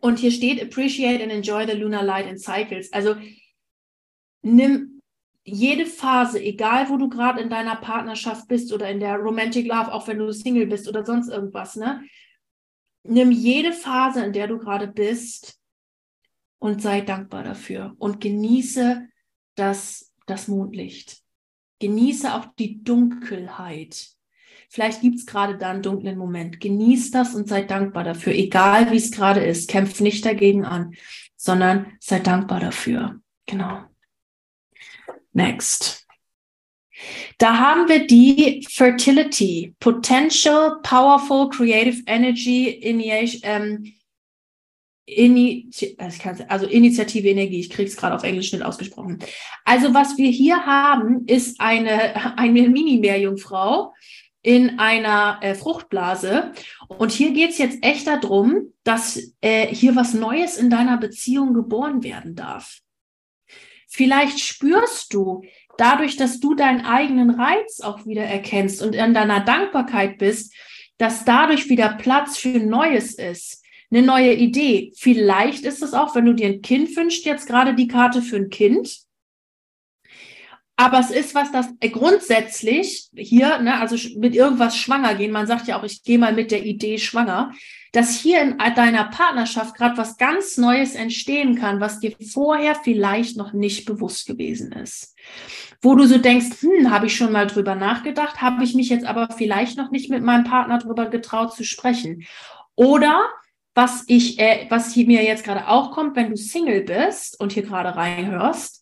Und hier steht, appreciate and enjoy the lunar light and cycles. Also nimm jede Phase, egal wo du gerade in deiner Partnerschaft bist oder in der Romantic Love, auch wenn du Single bist oder sonst irgendwas, ne? Nimm jede Phase, in der du gerade bist und sei dankbar dafür und genieße das, das Mondlicht. Genieße auch die Dunkelheit. Vielleicht gibt es gerade da einen dunklen Moment. Genieß das und sei dankbar dafür, egal wie es gerade ist. Kämpf nicht dagegen an, sondern sei dankbar dafür. Genau. Next. Da haben wir die Fertility, Potential, Powerful, Creative Energy, ähm, Ini also Initiative Energie, ich kriege es gerade auf Englisch nicht ausgesprochen. Also was wir hier haben, ist eine, eine Mini-Meerjungfrau in einer äh, Fruchtblase. Und hier geht es jetzt echt darum, dass äh, hier was Neues in deiner Beziehung geboren werden darf. Vielleicht spürst du dadurch, dass du deinen eigenen Reiz auch wieder erkennst und in deiner Dankbarkeit bist, dass dadurch wieder Platz für Neues ist, eine neue Idee. Vielleicht ist es auch, wenn du dir ein Kind wünschst, jetzt gerade die Karte für ein Kind. Aber es ist was, das äh, grundsätzlich hier, ne, also mit irgendwas schwanger gehen, man sagt ja auch, ich gehe mal mit der Idee schwanger, dass hier in deiner Partnerschaft gerade was ganz Neues entstehen kann, was dir vorher vielleicht noch nicht bewusst gewesen ist. Wo du so denkst, hm, habe ich schon mal drüber nachgedacht, habe ich mich jetzt aber vielleicht noch nicht mit meinem Partner drüber getraut zu sprechen. Oder was ich, äh, was hier mir jetzt gerade auch kommt, wenn du Single bist und hier gerade reinhörst,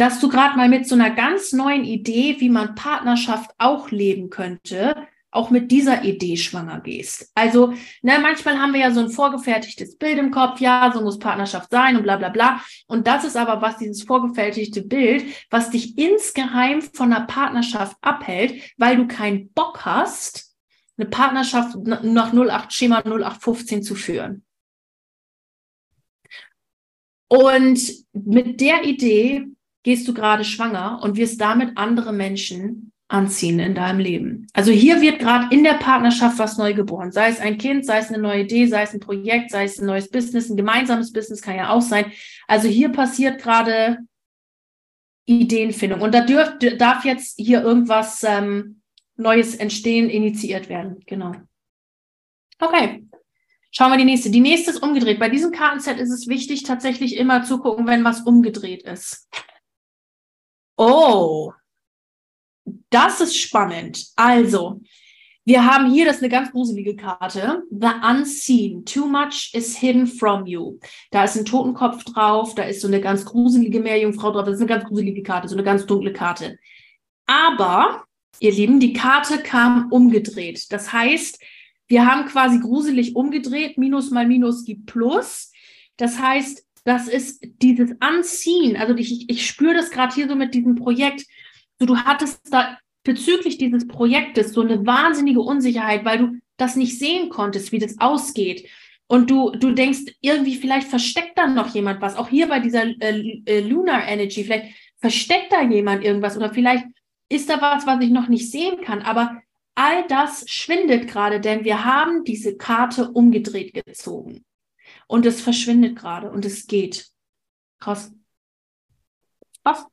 dass du gerade mal mit so einer ganz neuen Idee, wie man Partnerschaft auch leben könnte, auch mit dieser Idee schwanger gehst. Also, ne, manchmal haben wir ja so ein vorgefertigtes Bild im Kopf, ja, so muss Partnerschaft sein und bla bla bla. Und das ist aber was, dieses vorgefertigte Bild, was dich insgeheim von einer Partnerschaft abhält, weil du keinen Bock hast, eine Partnerschaft nach 08 Schema 0815 zu führen. Und mit der Idee gehst du gerade schwanger und wirst damit andere Menschen anziehen in deinem Leben. Also hier wird gerade in der Partnerschaft was neu geboren. Sei es ein Kind, sei es eine neue Idee, sei es ein Projekt, sei es ein neues Business, ein gemeinsames Business kann ja auch sein. Also hier passiert gerade Ideenfindung. Und da dürf, darf jetzt hier irgendwas ähm, Neues entstehen, initiiert werden. Genau. Okay. Schauen wir die nächste. Die nächste ist umgedreht. Bei diesem Kartenset ist es wichtig, tatsächlich immer zu gucken, wenn was umgedreht ist. Oh, das ist spannend. Also, wir haben hier, das ist eine ganz gruselige Karte. The Unseen. Too much is hidden from you. Da ist ein Totenkopf drauf, da ist so eine ganz gruselige Meerjungfrau drauf. Das ist eine ganz gruselige Karte, so eine ganz dunkle Karte. Aber, ihr Lieben, die Karte kam umgedreht. Das heißt, wir haben quasi gruselig umgedreht. Minus mal Minus gibt Plus. Das heißt, das ist dieses Anziehen. Also ich, ich spüre das gerade hier so mit diesem Projekt. So, du hattest da bezüglich dieses Projektes so eine wahnsinnige Unsicherheit, weil du das nicht sehen konntest, wie das ausgeht. Und du, du denkst, irgendwie vielleicht versteckt da noch jemand was. Auch hier bei dieser äh, äh, Lunar Energy, vielleicht versteckt da jemand irgendwas oder vielleicht ist da was, was ich noch nicht sehen kann. Aber all das schwindet gerade, denn wir haben diese Karte umgedreht gezogen. Und es verschwindet gerade und es geht. Krass. Krass.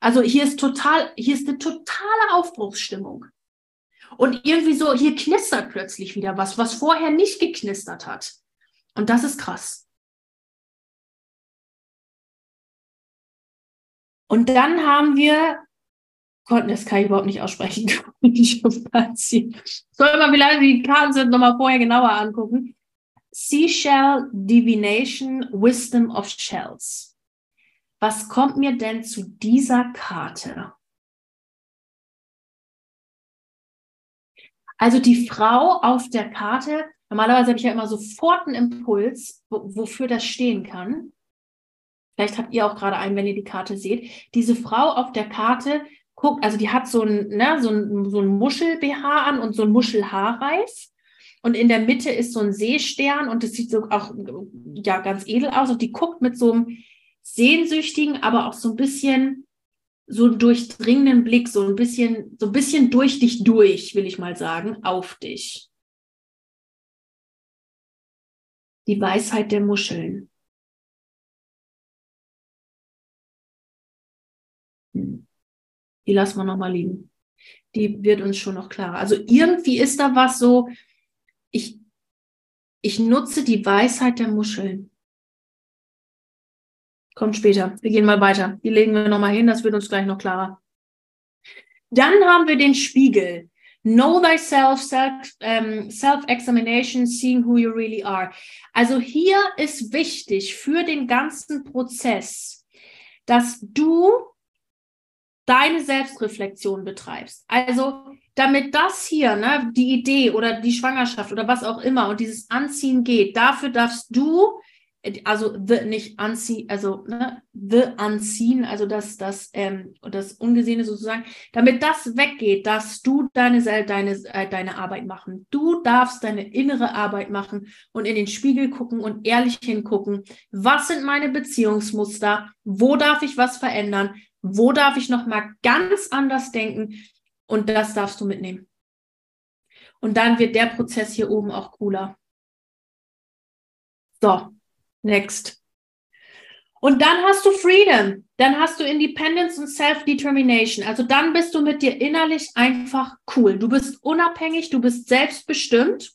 Also hier ist total, hier ist eine totale Aufbruchsstimmung. Und irgendwie so, hier knistert plötzlich wieder was, was vorher nicht geknistert hat. Und das ist krass. Und dann haben wir, Gott, das kann ich überhaupt nicht aussprechen. Soll man vielleicht die Karten sind nochmal vorher genauer angucken. Seashell Divination Wisdom of Shells. Was kommt mir denn zu dieser Karte? Also die Frau auf der Karte, normalerweise habe ich ja immer sofort einen Impuls, wofür das stehen kann. Vielleicht habt ihr auch gerade einen, wenn ihr die Karte seht. Diese Frau auf der Karte guckt, also die hat so ein, ne, so ein, so ein Muschel-BH an und so ein Muschelhaarreif. Und in der Mitte ist so ein Seestern und das sieht so auch ja ganz edel aus. Und die guckt mit so einem sehnsüchtigen, aber auch so ein bisschen so durchdringenden Blick, so ein bisschen, so ein bisschen durch dich durch, will ich mal sagen, auf dich. Die Weisheit der Muscheln. Hm. Die lassen wir nochmal liegen. Die wird uns schon noch klarer. Also irgendwie ist da was so, ich, ich nutze die Weisheit der Muscheln. Kommt später. Wir gehen mal weiter. Die legen wir nochmal hin, das wird uns gleich noch klarer. Dann haben wir den Spiegel. Know thyself, self, ähm, self-examination, seeing who you really are. Also hier ist wichtig für den ganzen Prozess, dass du deine Selbstreflexion betreibst. Also damit das hier, ne, die Idee oder die Schwangerschaft oder was auch immer und dieses Anziehen geht, dafür darfst du, also the, nicht anziehen, also ne, the anziehen, also das, das, ähm, das Ungesehene sozusagen, damit das weggeht, darfst du deine, deine, äh, deine Arbeit machen. Du darfst deine innere Arbeit machen und in den Spiegel gucken und ehrlich hingucken. Was sind meine Beziehungsmuster? Wo darf ich was verändern? Wo darf ich noch mal ganz anders denken? Und das darfst du mitnehmen. Und dann wird der Prozess hier oben auch cooler. So, next. Und dann hast du Freedom, dann hast du Independence und Self-Determination. Also dann bist du mit dir innerlich einfach cool. Du bist unabhängig, du bist selbstbestimmt,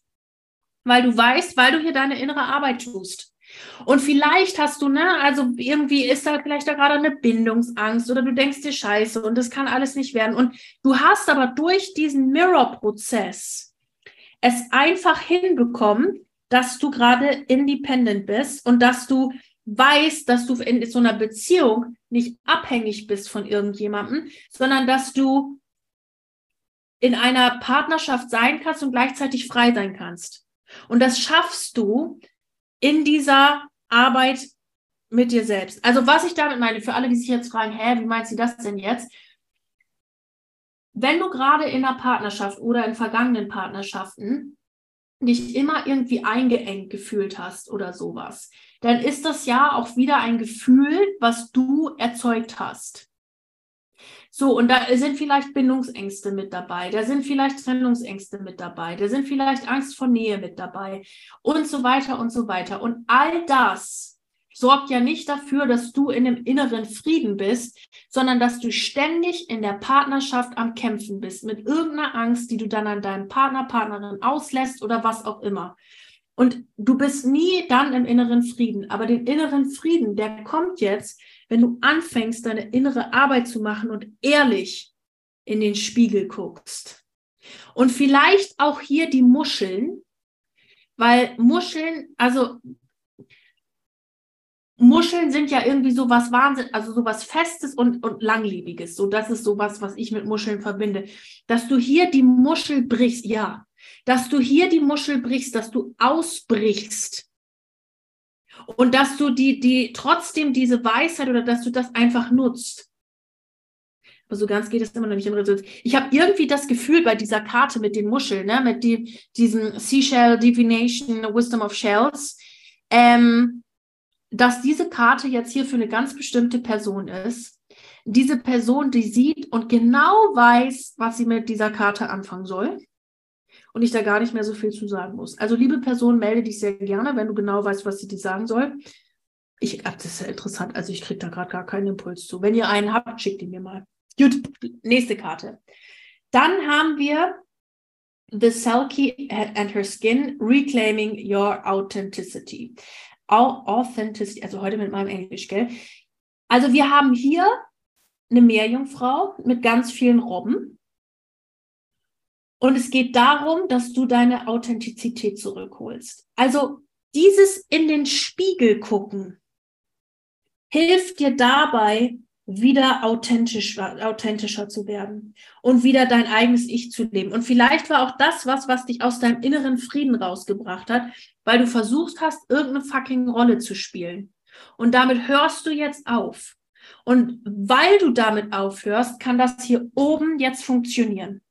weil du weißt, weil du hier deine innere Arbeit tust. Und vielleicht hast du, ne, also irgendwie ist da vielleicht da gerade eine Bindungsangst oder du denkst dir Scheiße und das kann alles nicht werden. Und du hast aber durch diesen Mirror-Prozess es einfach hinbekommen, dass du gerade independent bist und dass du weißt, dass du in so einer Beziehung nicht abhängig bist von irgendjemandem, sondern dass du in einer Partnerschaft sein kannst und gleichzeitig frei sein kannst. Und das schaffst du in dieser Arbeit mit dir selbst. Also was ich damit meine, für alle, die sich jetzt fragen, hä, wie meint sie das denn jetzt? Wenn du gerade in einer Partnerschaft oder in vergangenen Partnerschaften dich immer irgendwie eingeengt gefühlt hast oder sowas, dann ist das ja auch wieder ein Gefühl, was du erzeugt hast. So, und da sind vielleicht Bindungsängste mit dabei, da sind vielleicht Trennungsängste mit dabei, da sind vielleicht Angst vor Nähe mit dabei und so weiter und so weiter. Und all das sorgt ja nicht dafür, dass du in einem inneren Frieden bist, sondern dass du ständig in der Partnerschaft am Kämpfen bist mit irgendeiner Angst, die du dann an deinem Partner, Partnerin auslässt oder was auch immer. Und du bist nie dann im inneren Frieden. Aber den inneren Frieden, der kommt jetzt, wenn du anfängst, deine innere Arbeit zu machen und ehrlich in den Spiegel guckst. Und vielleicht auch hier die Muscheln, weil Muscheln, also Muscheln sind ja irgendwie so was Wahnsinn, also so was Festes und, und Langlebiges. So, das ist so was, was ich mit Muscheln verbinde. Dass du hier die Muschel brichst, ja. Dass du hier die Muschel brichst, dass du ausbrichst. Und dass du die, die trotzdem diese Weisheit oder dass du das einfach nutzt. Aber so ganz geht es immer noch nicht in Resonanz. Ich habe irgendwie das Gefühl bei dieser Karte mit den Muscheln, ne, mit die, diesem Seashell Divination Wisdom of Shells, ähm, dass diese Karte jetzt hier für eine ganz bestimmte Person ist. Diese Person, die sieht und genau weiß, was sie mit dieser Karte anfangen soll. Und ich da gar nicht mehr so viel zu sagen muss. Also, liebe Person, melde dich sehr gerne, wenn du genau weißt, was sie dir sagen soll. Ich, das ist ja interessant. Also, ich kriege da gerade gar keinen Impuls zu. Wenn ihr einen habt, schickt ihn mir mal. Gut, nächste Karte. Dann haben wir The Selkie and Her Skin Reclaiming Your Authenticity. Authenticity, also heute mit meinem Englisch, gell? Also wir haben hier eine Meerjungfrau mit ganz vielen Robben. Und es geht darum, dass du deine Authentizität zurückholst. Also dieses in den Spiegel gucken hilft dir dabei, wieder authentisch, authentischer zu werden und wieder dein eigenes Ich zu leben. Und vielleicht war auch das was, was dich aus deinem inneren Frieden rausgebracht hat, weil du versucht hast, irgendeine fucking Rolle zu spielen. Und damit hörst du jetzt auf. Und weil du damit aufhörst, kann das hier oben jetzt funktionieren.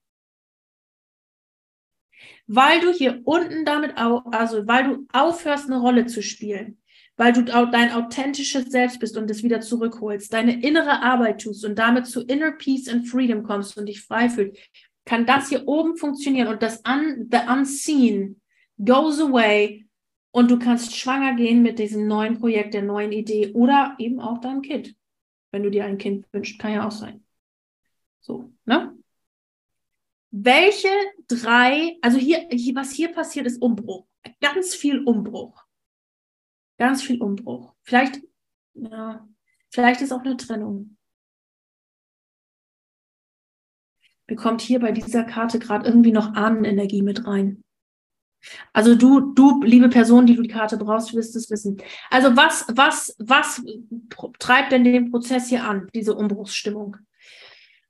Weil du hier unten damit, also weil du aufhörst, eine Rolle zu spielen, weil du dein authentisches Selbst bist und es wieder zurückholst, deine innere Arbeit tust und damit zu Inner Peace and Freedom kommst und dich frei fühlst, kann das hier oben funktionieren und das un, the unseen goes away und du kannst schwanger gehen mit diesem neuen Projekt, der neuen Idee oder eben auch deinem Kind. Wenn du dir ein Kind wünschst, kann ja auch sein. So, ne? Welche drei, also hier, was hier passiert, ist Umbruch. Ganz viel Umbruch. Ganz viel Umbruch. Vielleicht, ja, vielleicht ist auch eine Trennung. Bekommt hier bei dieser Karte gerade irgendwie noch Ahnenenergie mit rein. Also du, du, liebe Person, die du die Karte brauchst, wirst es wissen. Also was, was, was treibt denn den Prozess hier an, diese Umbruchsstimmung?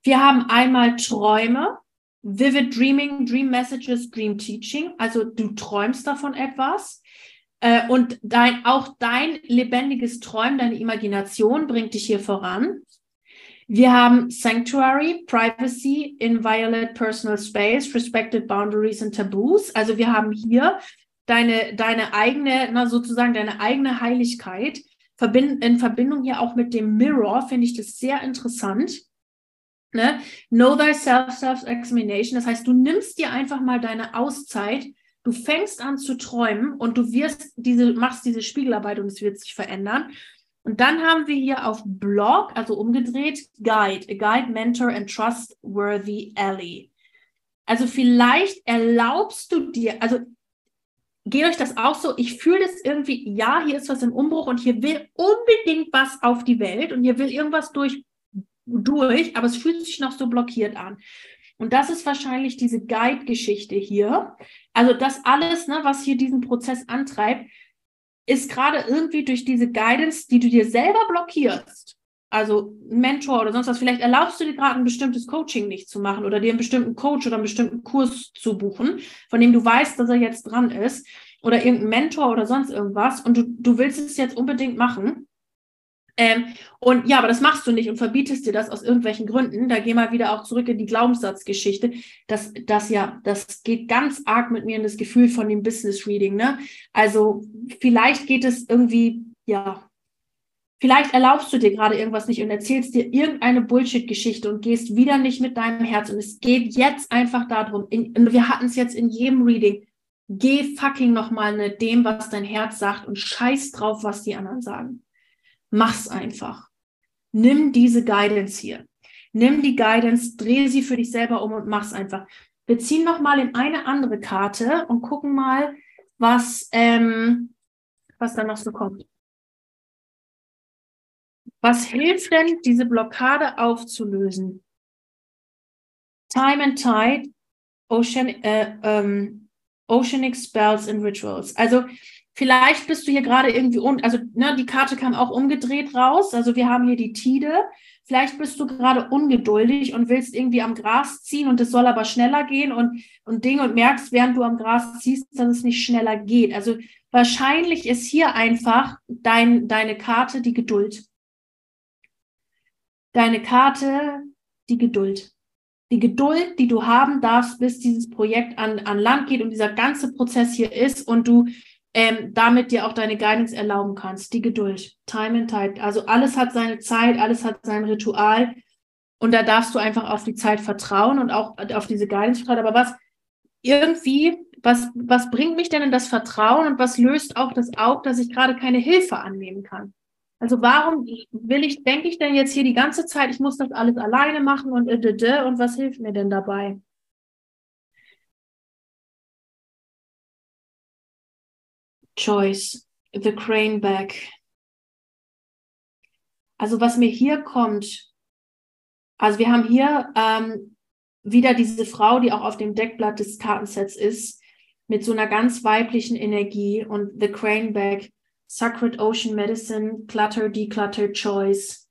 Wir haben einmal Träume, Vivid Dreaming, Dream Messages, Dream Teaching. Also du träumst davon etwas. Äh, und dein, auch dein lebendiges Träumen, deine Imagination bringt dich hier voran. Wir haben Sanctuary, Privacy, Inviolate Personal Space, Respected Boundaries and Taboos. Also wir haben hier deine, deine eigene, na sozusagen deine eigene Heiligkeit. Verbind, in Verbindung hier auch mit dem Mirror finde ich das sehr interessant. Ne? Know thyself, self-examination. Das heißt, du nimmst dir einfach mal deine Auszeit, du fängst an zu träumen und du wirst diese, machst diese Spiegelarbeit und es wird sich verändern. Und dann haben wir hier auf Blog, also umgedreht, Guide, a Guide, Mentor and Trustworthy Ally. Also vielleicht erlaubst du dir, also geht euch das auch so? Ich fühle das irgendwie, ja, hier ist was im Umbruch und hier will unbedingt was auf die Welt und hier will irgendwas durch, durch, aber es fühlt sich noch so blockiert an. Und das ist wahrscheinlich diese Guide-Geschichte hier. Also das alles, ne, was hier diesen Prozess antreibt, ist gerade irgendwie durch diese Guidance, die du dir selber blockierst. Also Mentor oder sonst was. Vielleicht erlaubst du dir gerade ein bestimmtes Coaching nicht zu machen oder dir einen bestimmten Coach oder einen bestimmten Kurs zu buchen, von dem du weißt, dass er jetzt dran ist oder irgendein Mentor oder sonst irgendwas und du, du willst es jetzt unbedingt machen. Ähm, und ja, aber das machst du nicht und verbietest dir das aus irgendwelchen Gründen. Da geh mal wieder auch zurück in die Glaubenssatzgeschichte. Das, das ja, das geht ganz arg mit mir in das Gefühl von dem Business Reading. Ne? Also vielleicht geht es irgendwie, ja, vielleicht erlaubst du dir gerade irgendwas nicht und erzählst dir irgendeine Bullshit-Geschichte und gehst wieder nicht mit deinem Herz. Und es geht jetzt einfach darum, in, wir hatten es jetzt in jedem Reading, geh fucking nochmal mit dem, was dein Herz sagt und scheiß drauf, was die anderen sagen. Mach's einfach. Nimm diese Guidance hier. Nimm die Guidance, dreh sie für dich selber um und mach's einfach. Wir ziehen noch mal in eine andere Karte und gucken mal, was, ähm, was da noch so kommt. Was hilft denn, diese Blockade aufzulösen? Time and Tide, Ocean, äh, ähm, Oceanic Spells and Rituals. Also Vielleicht bist du hier gerade irgendwie, un also ne, die Karte kam auch umgedreht raus. Also wir haben hier die Tide. Vielleicht bist du gerade ungeduldig und willst irgendwie am Gras ziehen und es soll aber schneller gehen und, und Ding und merkst, während du am Gras ziehst, dass es nicht schneller geht. Also wahrscheinlich ist hier einfach dein, deine Karte die Geduld. Deine Karte die Geduld. Die Geduld, die du haben darfst, bis dieses Projekt an, an Land geht und dieser ganze Prozess hier ist und du ähm, damit dir auch deine Guidance erlauben kannst. Die Geduld, Time and Tide. Also alles hat seine Zeit, alles hat sein Ritual. Und da darfst du einfach auf die Zeit vertrauen und auch auf diese Guidance vertrauen. Aber was irgendwie, was, was bringt mich denn in das Vertrauen und was löst auch das auf, dass ich gerade keine Hilfe annehmen kann? Also warum will ich, denke ich denn jetzt hier die ganze Zeit, ich muss das alles alleine machen und äh, und was hilft mir denn dabei? Choice, The Crane Back. Also was mir hier kommt, also wir haben hier ähm, wieder diese Frau, die auch auf dem Deckblatt des Kartensets ist, mit so einer ganz weiblichen Energie und The Crane Back, Sacred Ocean Medicine, Clutter, Declutter, Choice.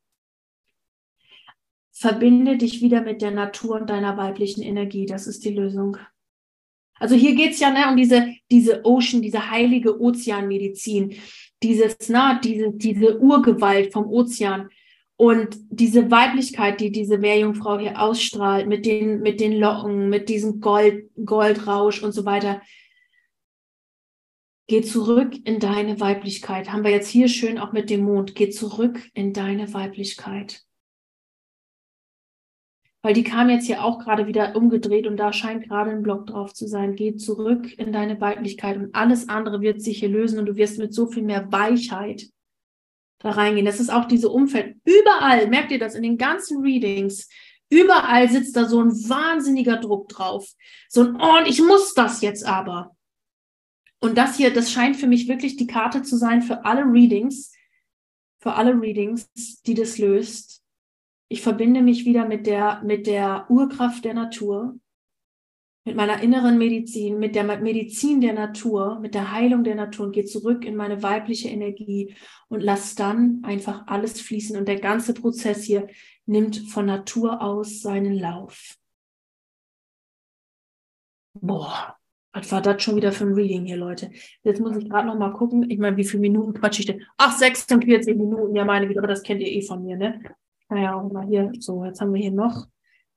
Verbinde dich wieder mit der Natur und deiner weiblichen Energie. Das ist die Lösung. Also hier geht's ja ne, um diese, diese Ocean, diese heilige Ozeanmedizin, dieses, na, diese, diese Urgewalt vom Ozean und diese Weiblichkeit, die diese Meerjungfrau hier ausstrahlt, mit den, mit den Locken, mit diesem Gold, Goldrausch und so weiter. Geh zurück in deine Weiblichkeit. Haben wir jetzt hier schön auch mit dem Mond. Geh zurück in deine Weiblichkeit weil die kam jetzt hier auch gerade wieder umgedreht und da scheint gerade ein Block drauf zu sein. Geh zurück in deine Weiblichkeit und alles andere wird sich hier lösen und du wirst mit so viel mehr Weichheit da reingehen. Das ist auch diese Umfeld. Überall, merkt ihr das in den ganzen Readings, überall sitzt da so ein wahnsinniger Druck drauf. So ein, oh, und ich muss das jetzt aber. Und das hier, das scheint für mich wirklich die Karte zu sein für alle Readings, für alle Readings, die das löst ich verbinde mich wieder mit der, mit der Urkraft der Natur, mit meiner inneren Medizin, mit der Medizin der Natur, mit der Heilung der Natur und gehe zurück in meine weibliche Energie und lass dann einfach alles fließen. Und der ganze Prozess hier nimmt von Natur aus seinen Lauf. Boah, was war das schon wieder für ein Reading hier, Leute? Jetzt muss ich gerade noch mal gucken. Ich meine, wie viele Minuten quatsch ich denn? Ach, 46 Minuten, ja meine wieder, aber das kennt ihr eh von mir, ne? Naja, auch mal hier, so, jetzt haben wir hier noch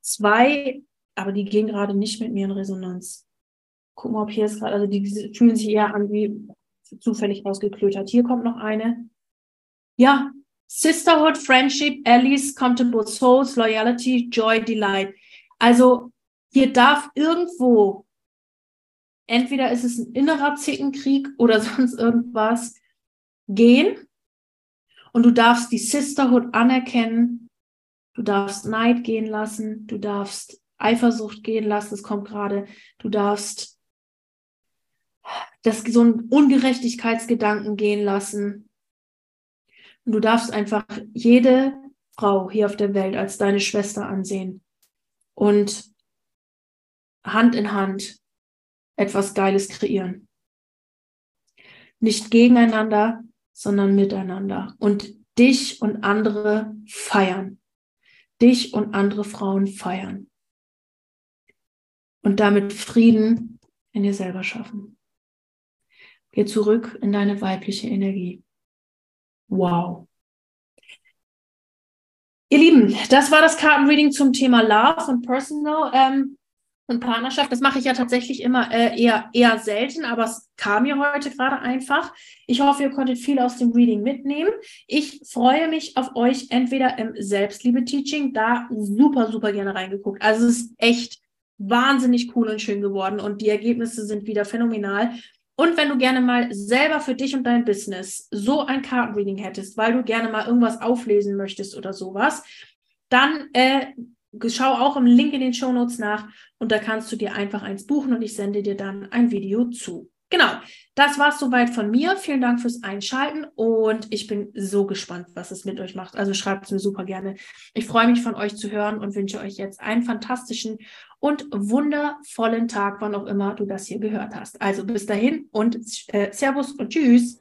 zwei, aber die gehen gerade nicht mit mir in Resonanz. Gucken wir, ob hier ist gerade, also die fühlen sich eher an wie zufällig rausgeklötert. Hier kommt noch eine. Ja, Sisterhood, Friendship, Allies, Comfortable Souls, Loyalty, Joy, Delight. Also hier darf irgendwo, entweder ist es ein innerer Zickenkrieg oder sonst irgendwas, gehen Und du darfst die Sisterhood anerkennen. Du darfst Neid gehen lassen. Du darfst Eifersucht gehen lassen. Es kommt gerade. Du darfst das, so einen Ungerechtigkeitsgedanken gehen lassen. Und du darfst einfach jede Frau hier auf der Welt als deine Schwester ansehen und Hand in Hand etwas Geiles kreieren. Nicht gegeneinander, sondern miteinander. Und dich und andere feiern. Dich und andere Frauen feiern. Und damit Frieden in dir selber schaffen. Geh zurück in deine weibliche Energie. Wow. Ihr Lieben, das war das Kartenreading zum Thema Love und Personal. Ähm, und Partnerschaft, das mache ich ja tatsächlich immer äh, eher, eher selten, aber es kam mir heute gerade einfach. Ich hoffe, ihr konntet viel aus dem Reading mitnehmen. Ich freue mich auf euch entweder im Selbstliebe-Teaching, da super, super gerne reingeguckt. Also es ist echt wahnsinnig cool und schön geworden und die Ergebnisse sind wieder phänomenal. Und wenn du gerne mal selber für dich und dein Business so ein Kartenreading hättest, weil du gerne mal irgendwas auflesen möchtest oder sowas, dann äh, schau auch im Link in den Show Notes nach und da kannst du dir einfach eins buchen und ich sende dir dann ein Video zu. Genau, das war es soweit von mir. Vielen Dank fürs Einschalten und ich bin so gespannt, was es mit euch macht. Also schreibt es mir super gerne. Ich freue mich von euch zu hören und wünsche euch jetzt einen fantastischen und wundervollen Tag, wann auch immer du das hier gehört hast. Also bis dahin und äh, Servus und Tschüss.